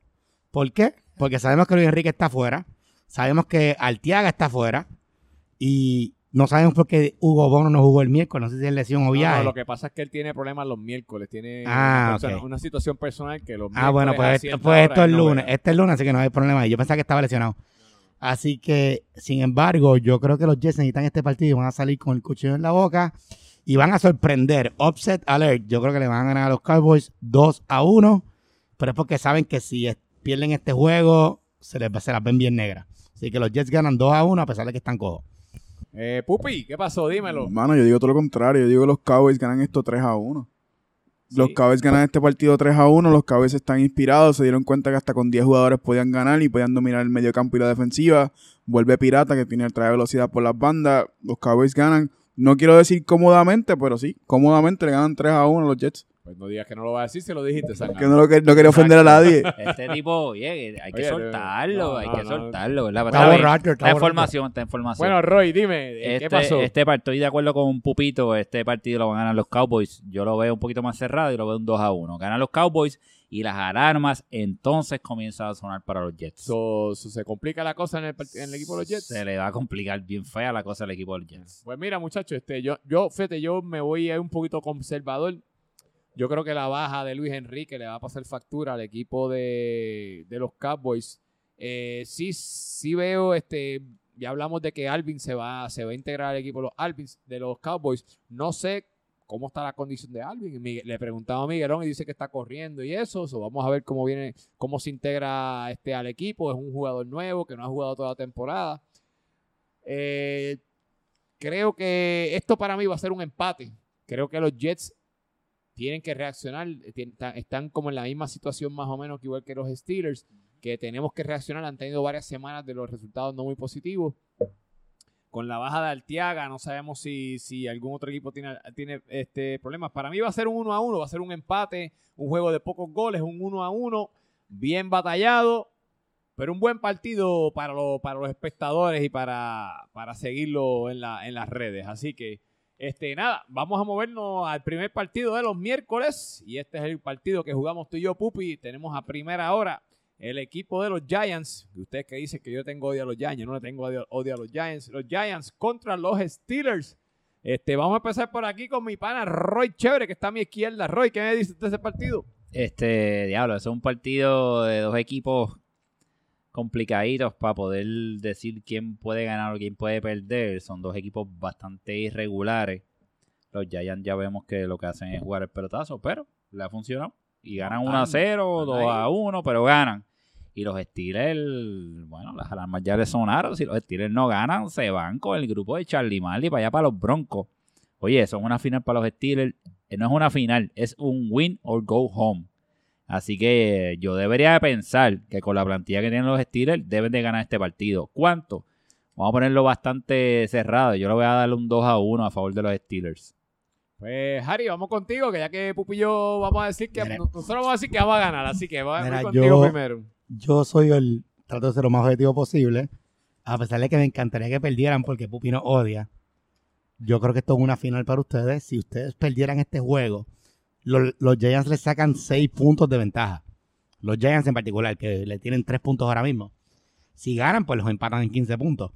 ¿Por qué? Porque sabemos que Luis Enrique está fuera, sabemos que Artiaga está fuera y no sabemos por qué Hugo Bono no jugó el miércoles, no sé si es lesión o viaje. no, lo que pasa es que él tiene problemas los miércoles, tiene Ah, una, situación personal que los Ah, bueno, miércoles pues, pues esto es no lunes. Este es lunes, así que no hay problema ahí. Yo pensaba que estaba lesionado. Así que, sin embargo, yo creo que los Jets necesitan este partido y van a salir con el cuchillo en la boca y van a sorprender. Upset alert. Yo creo que le van a ganar a los Cowboys 2 a 1, pero es porque saben que si pierden este juego, se, les, se las ven bien negras. Así que los Jets ganan 2 a 1 a pesar de que están cojos. Eh, Pupi, ¿qué pasó? Dímelo. Mano, yo digo todo lo contrario. Yo digo que los Cowboys ganan esto 3 a 1. Los. Cowboys ganan este partido 3 a 1. Los Cowboys están inspirados. Se dieron cuenta que hasta con 10 jugadores podían ganar y podían dominar el medio campo y la defensiva. Vuelve Pirata, que tiene trae velocidad por las bandas. Los Cowboys ganan. No quiero decir cómodamente, pero sí, cómodamente le ganan 3 a 1 a los Jets. Pues no digas que no lo vas a decir, se lo dijiste. Que no, lo que, no quería ofender a nadie. Este tipo, oye, hay que Oye, soltarlo, no, hay no, que no. soltarlo, ¿verdad? Está borracho, está Está en borracho. formación, está en formación. Bueno, Roy, dime, ¿qué este, pasó? Este partido, estoy de acuerdo con un Pupito, este partido lo van a ganar los Cowboys. Yo lo veo un poquito más cerrado y lo veo un 2 a 1. Ganan los Cowboys y las alarmas entonces comienzan a sonar para los Jets. So- so se complica la cosa en el, part- en el equipo de los Jets. Se le va a complicar bien fea la cosa al equipo de los Jets. Pues mira, muchachos, este, yo, yo, fíjate, yo me voy a ir un poquito conservador. Yo creo que la baja de Luis Enrique le va a pasar factura al equipo de, de los Cowboys. Eh, sí, sí veo, este, ya hablamos de que Alvin se va, se va a integrar al equipo de los Alvins, de los Cowboys. No sé cómo está la condición de Alvin. Le preguntaba a Miguelón y dice que está corriendo y eso. So, vamos a ver cómo viene, cómo se integra este al equipo. Es un jugador nuevo que no ha jugado toda la temporada. Eh, creo que esto para mí va a ser un empate. Creo que los Jets tienen que reaccionar. Están como en la misma situación más o menos que igual que los Steelers, que tenemos que reaccionar. Han tenido varias semanas de los resultados no muy positivos. Con la baja de Artiaga, no sabemos si, si algún otro equipo tiene, tiene este, problemas. Para mí va a ser un 1 a 1, va a ser un empate, un juego de pocos goles, un 1 a 1, bien batallado, pero un buen partido para, lo- para los espectadores y para, para seguirlo en, la, en las redes. Así que, este, nada, vamos a movernos al primer partido de los miércoles. Y este es el partido que jugamos tú y yo, Pupi. Tenemos a primera hora el equipo de los Giants. Ustedes que dicen que yo tengo odio a los Giants, yo no le tengo odio, odio a los Giants. Los Giants contra los Steelers. Este, vamos a empezar por aquí con mi pana Roy Chévere, que está a mi izquierda. Roy, ¿qué me dices de ese partido? Este, diablo, es un partido de dos equipos complicaditos para poder decir quién puede ganar o quién puede perder. Son dos equipos bastante irregulares. Los Giants ya vemos que lo que hacen es jugar el pelotazo, pero le ha funcionado. Y ganan 1 a 0, están 2 a ahí. 1, pero ganan. Y los Steelers, bueno, las alarmas ya le sonaron. Si los Steelers no ganan, se van con el grupo de Charlie Marley para allá para los Broncos. Oye, eso es una final para los Steelers. Eh, No es una final, es un win or go home. Así que yo debería de pensar que con la plantilla que tienen los Steelers deben de ganar este partido. ¿Cuánto? Vamos a ponerlo bastante cerrado. Yo le voy a darle un 2 a 1 a favor de los Steelers. Pues, Harry, vamos contigo, que ya que Pupi y yo vamos a decir que Mira. nosotros vamos a decir que vamos a ganar, así que vamos Mira, contigo yo- primero. Yo soy el. Trato de ser lo más objetivo posible. A pesar de que me encantaría que perdieran porque Pupi nos odia. Yo creo que esto es una final para ustedes. Si ustedes perdieran este juego, los, los Giants les sacan 6 puntos de ventaja. los Giants en particular, que le tienen tres puntos ahora mismo. Si ganan, pues los empatan en 15 puntos.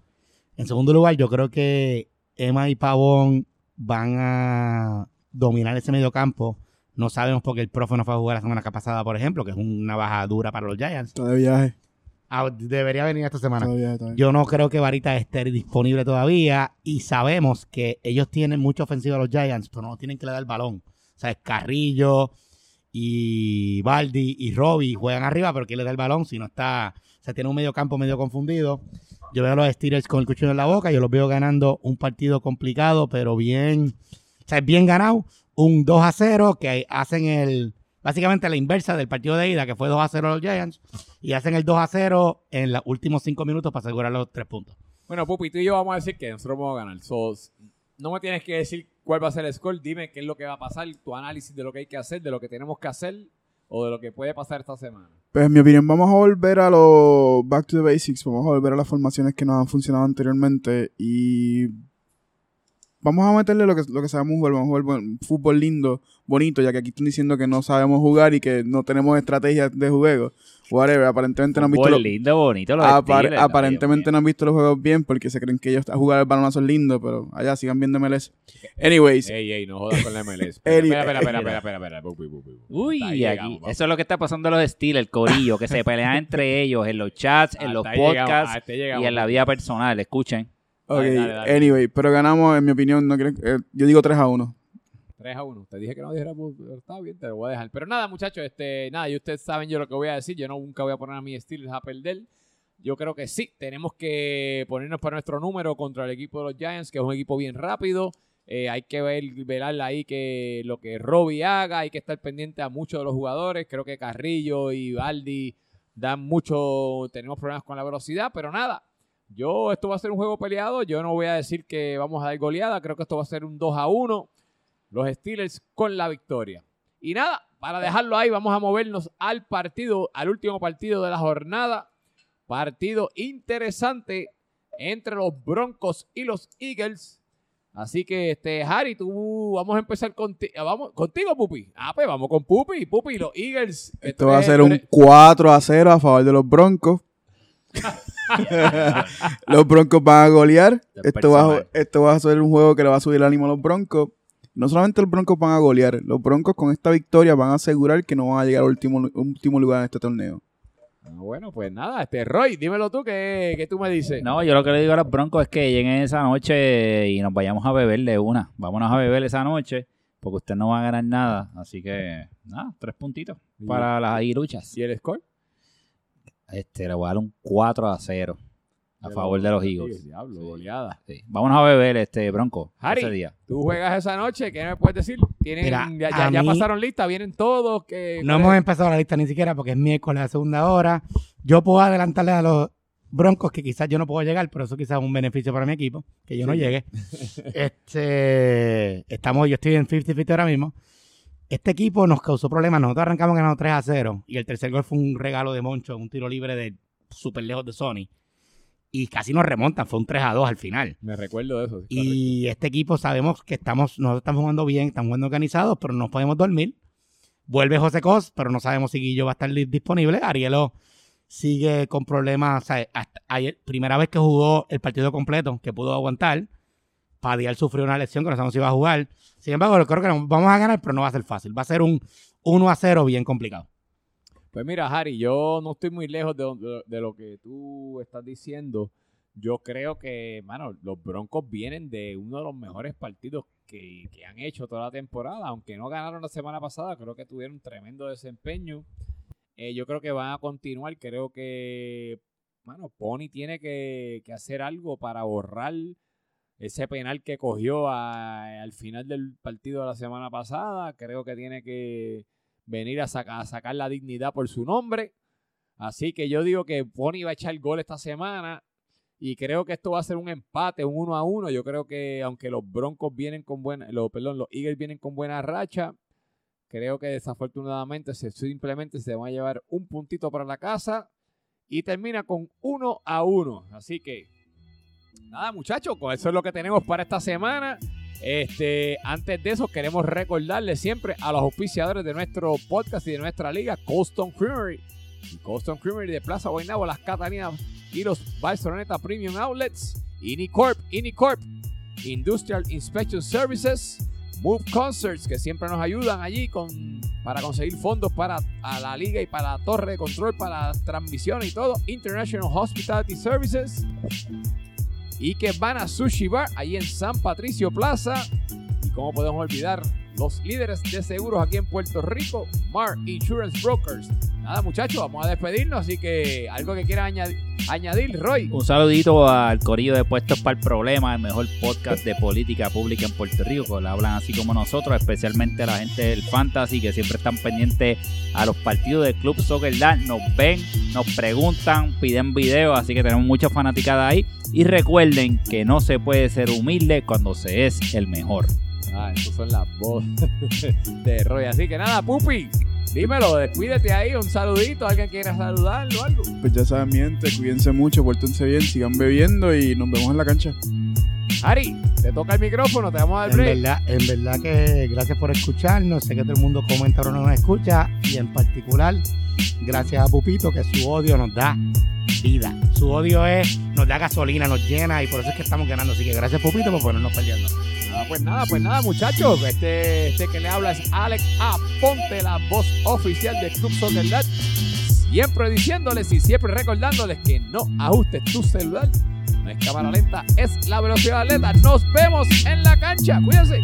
En segundo lugar, yo creo que Emma y Pavón van a dominar ese medio campo. No sabemos porque el profe no fue a jugar la semana pasada, por ejemplo, que es una baja dura para los Giants. Está de viaje. Ah, debería venir esta semana. Está de viaje, está de viaje. Yo no creo que Varita esté disponible todavía y sabemos que ellos tienen mucha ofensiva los Giants, pero no tienen que le dar el balón. O sea, Carrillo y Baldi y Robbie juegan arriba, pero ¿quién le da el balón si no está... O sea, tiene un medio campo medio confundido. Yo veo a los Steelers con el cuchillo en la boca, yo los veo ganando un partido complicado, pero bien... O sea, bien ganado. Un 2 a 0 que hacen el... Básicamente la inversa del partido de ida, que fue 2 a 0 los Giants, y hacen el 2 a 0 en los últimos 5 minutos para asegurar los 3 puntos. Bueno, Pupi, tú y yo vamos a decir que nosotros vamos a ganar. So, no me tienes que decir cuál va a ser el score. Dime qué es lo que va a pasar, tu análisis de lo que hay que hacer, de lo que tenemos que hacer o de lo que puede pasar esta semana. Pues en mi opinión, vamos a volver a los back to the basics, vamos a volver a las formaciones que nos han funcionado anteriormente y vamos a meterle lo que, sabemos jugar, vamos a jugar fútbol lindo, bonito, ya que aquí están diciendo que no sabemos jugar y que no tenemos estrategias de juego. Whatever, aparentemente no han visto los, lindo, bonito. Los apar- Steelers, aparentemente no han visto los juegos bien porque se creen que ellos a jugar el balonazo es lindo, pero allá sigan viendo MLS. Anyways, Ey, ey, no jodas con la MLS. Espera, espera, espera, espera. Uy, aquí, llegamos, eso es lo que está pasando en los Steelers, el corillo, que se pelean entre ellos en los chats, en los Hasta ahí llegamos, podcasts llegamos, y en la vida personal. Escuchen. ok, Dale, dale, dale. anyway, pero ganamos, en mi opinión, no creo, eh, yo digo 3 a 1. 3 a 1. Te dije que no dijera, pues, está bien, te lo voy a dejar. Pero nada, muchachos, este, nada, y ustedes saben yo lo que voy a decir. Yo no, nunca voy a poner a mis Steelers a perder. Yo creo que sí, tenemos que ponernos para nuestro número contra el equipo de los Giants, que es un equipo bien rápido. Eh, hay que ver, velar ahí que lo que Robbie haga, hay que estar pendiente a muchos de los jugadores. Creo que Carrillo y Baldi dan mucho, tenemos problemas con la velocidad, pero nada. Yo, esto va a ser un juego peleado. Yo no voy a decir que vamos a dar goleada. Creo que esto va a ser un 2 a 1 los Steelers con la victoria. Y nada, para dejarlo ahí, vamos a movernos al partido, al último partido de la jornada. Partido interesante entre los Broncos y los Eagles. Así que, este, Harry, tú vamos a empezar contigo. Vamos, contigo, Pupi. Ah, pues vamos con Pupi. Pupi, los Eagles. Esto va a ser un tres- 4 a 0 a favor de los Broncos. los Broncos van a golear. Esto va, esto va a ser un juego que le va a subir el ánimo a los Broncos. No solamente los Broncos van a golear, los Broncos con esta victoria van a asegurar que no van a llegar al último, último lugar en este torneo. Ah, bueno, pues nada, este Roy, dímelo tú, ¿qué, qué tú me dices? No, yo lo que le digo a los broncos es que lleguen esa noche y nos vayamos a beber de una. Vámonos a beber esa noche, porque usted no va a ganar nada. Así que, nada, tres puntitos para las aguiluchas. ¿Y el score? Este, le voy a dar un 4 a 0 a favor de los Eagles. Sí, Diablo, Sí. goleada. Sí. Vámonos a beber, este, bronco, Harry. ese día. Tú juegas esa noche, ¿qué me puedes decir? ¿Tienen, Mira, ya, ya- a ya mí- pasaron lista, vienen todos. Que, No hemos empezado la lista ni siquiera porque es miércoles a segunda hora. Yo puedo adelantarle a los Broncos que quizás yo no puedo llegar, pero eso quizás es un beneficio para mi equipo, que yo no llegue. este, estamos, yo estoy en 50-50 ahora mismo. Este equipo nos causó problemas. Nosotros arrancamos ganando 3 a 0 y el tercer gol fue un regalo de Moncho, un tiro libre de súper lejos de Sony. Y casi nos remontan, fue un 3 a 2 al final. Me recuerdo de eso. sí, Y este equipo sabemos que estamos, nosotros estamos jugando bien, estamos jugando organizados, pero no podemos dormir. Vuelve José Cos, pero no sabemos si Guillo va a estar disponible. Arielo sigue con problemas. O sea, hasta ayer, primera vez que jugó el partido completo, que pudo aguantar. Padial sufrió una lesión que no sabemos si va a jugar. Sin embargo, creo que vamos a ganar, pero no va a ser fácil. Va a ser un 1 a 0 bien complicado. Pues mira, Harry, yo no estoy muy lejos de, lo que tú estás diciendo. Yo creo que, mano, los Broncos vienen de uno de los mejores partidos que, que han hecho toda la temporada. Aunque no ganaron la semana pasada, creo que tuvieron un tremendo desempeño. Eh, yo creo que van a continuar. Creo que, mano, Pony tiene que, que hacer algo para borrar ese penal que cogió al final del partido de la semana pasada. Creo que tiene que venir a, saca- a sacar la dignidad por su nombre. Así que yo digo que Pony va a echar gol esta semana. Y creo que esto va a ser un empate, un uno a uno. Yo creo que aunque los Broncos vienen con buena, los, perdón, los Eagles vienen con buena racha, creo que desafortunadamente se, simplemente se van a llevar un puntito para la casa y termina con uno a uno. Así que nada, muchachos, eso es lo que tenemos para esta semana. Este, antes de eso, queremos recordarle siempre a los auspiciadores de nuestro podcast y de nuestra liga, Colston Creamery. Y Colston Creamery de Plaza Guaynabo, Las Cataninas y los Barceloneta Premium Outlets. Inicorp, Inicorp, Industrial Inspection Services. Move Concerts, que siempre nos ayudan allí con, para conseguir fondos para a la liga y para la torre de control, para transmisiones y todo. International Hospitality Services. Y que van a Sushi Bar, allí en San Patricio Plaza. Cómo podemos olvidar los líderes de seguros aquí en Puerto Rico, Mar Insurance Brokers. Nada, muchachos, vamos a despedirnos. Así que algo que quieran añadir, Roy. Un saludito al corillo de Puestos para el Problema, el mejor podcast de política pública en Puerto Rico, le hablan así como nosotros, especialmente a la gente del Fantasy, que siempre están pendientes a los partidos del Club Soccer Dad. Nos ven, nos preguntan, piden videos, así que tenemos mucha fanaticada ahí. Y recuerden que no se puede ser humilde cuando se es el mejor. Ah, esas son las voces de Roy. Así que nada, Pupi, dímelo, despídete ahí, un saludito, alguien quiera saludarlo o algo. Pues ya saben, mi gente, cuídense mucho, pórtense bien, sigan bebiendo y nos vemos en la cancha. Ari, te toca el micrófono, te vamos a dar En break. verdad, en verdad que gracias por escucharnos. Sé que todo el mundo comenta pero no nos escucha. Y en particular, gracias a Pupito, que su odio nos da vida. Su odio es, nos da gasolina, nos llena y por eso es que estamos ganando. Así que gracias Pupito por ponernos perdiendo. Ah, pues nada, pues nada, muchachos. Este, este que le habla es Alex Aponte, la voz oficial de Club Soccer. Siempre diciéndoles y siempre recordándoles que no ajustes tu celular. No es cámara lenta, es la velocidad atleta. Nos vemos en la cancha. Cuídense.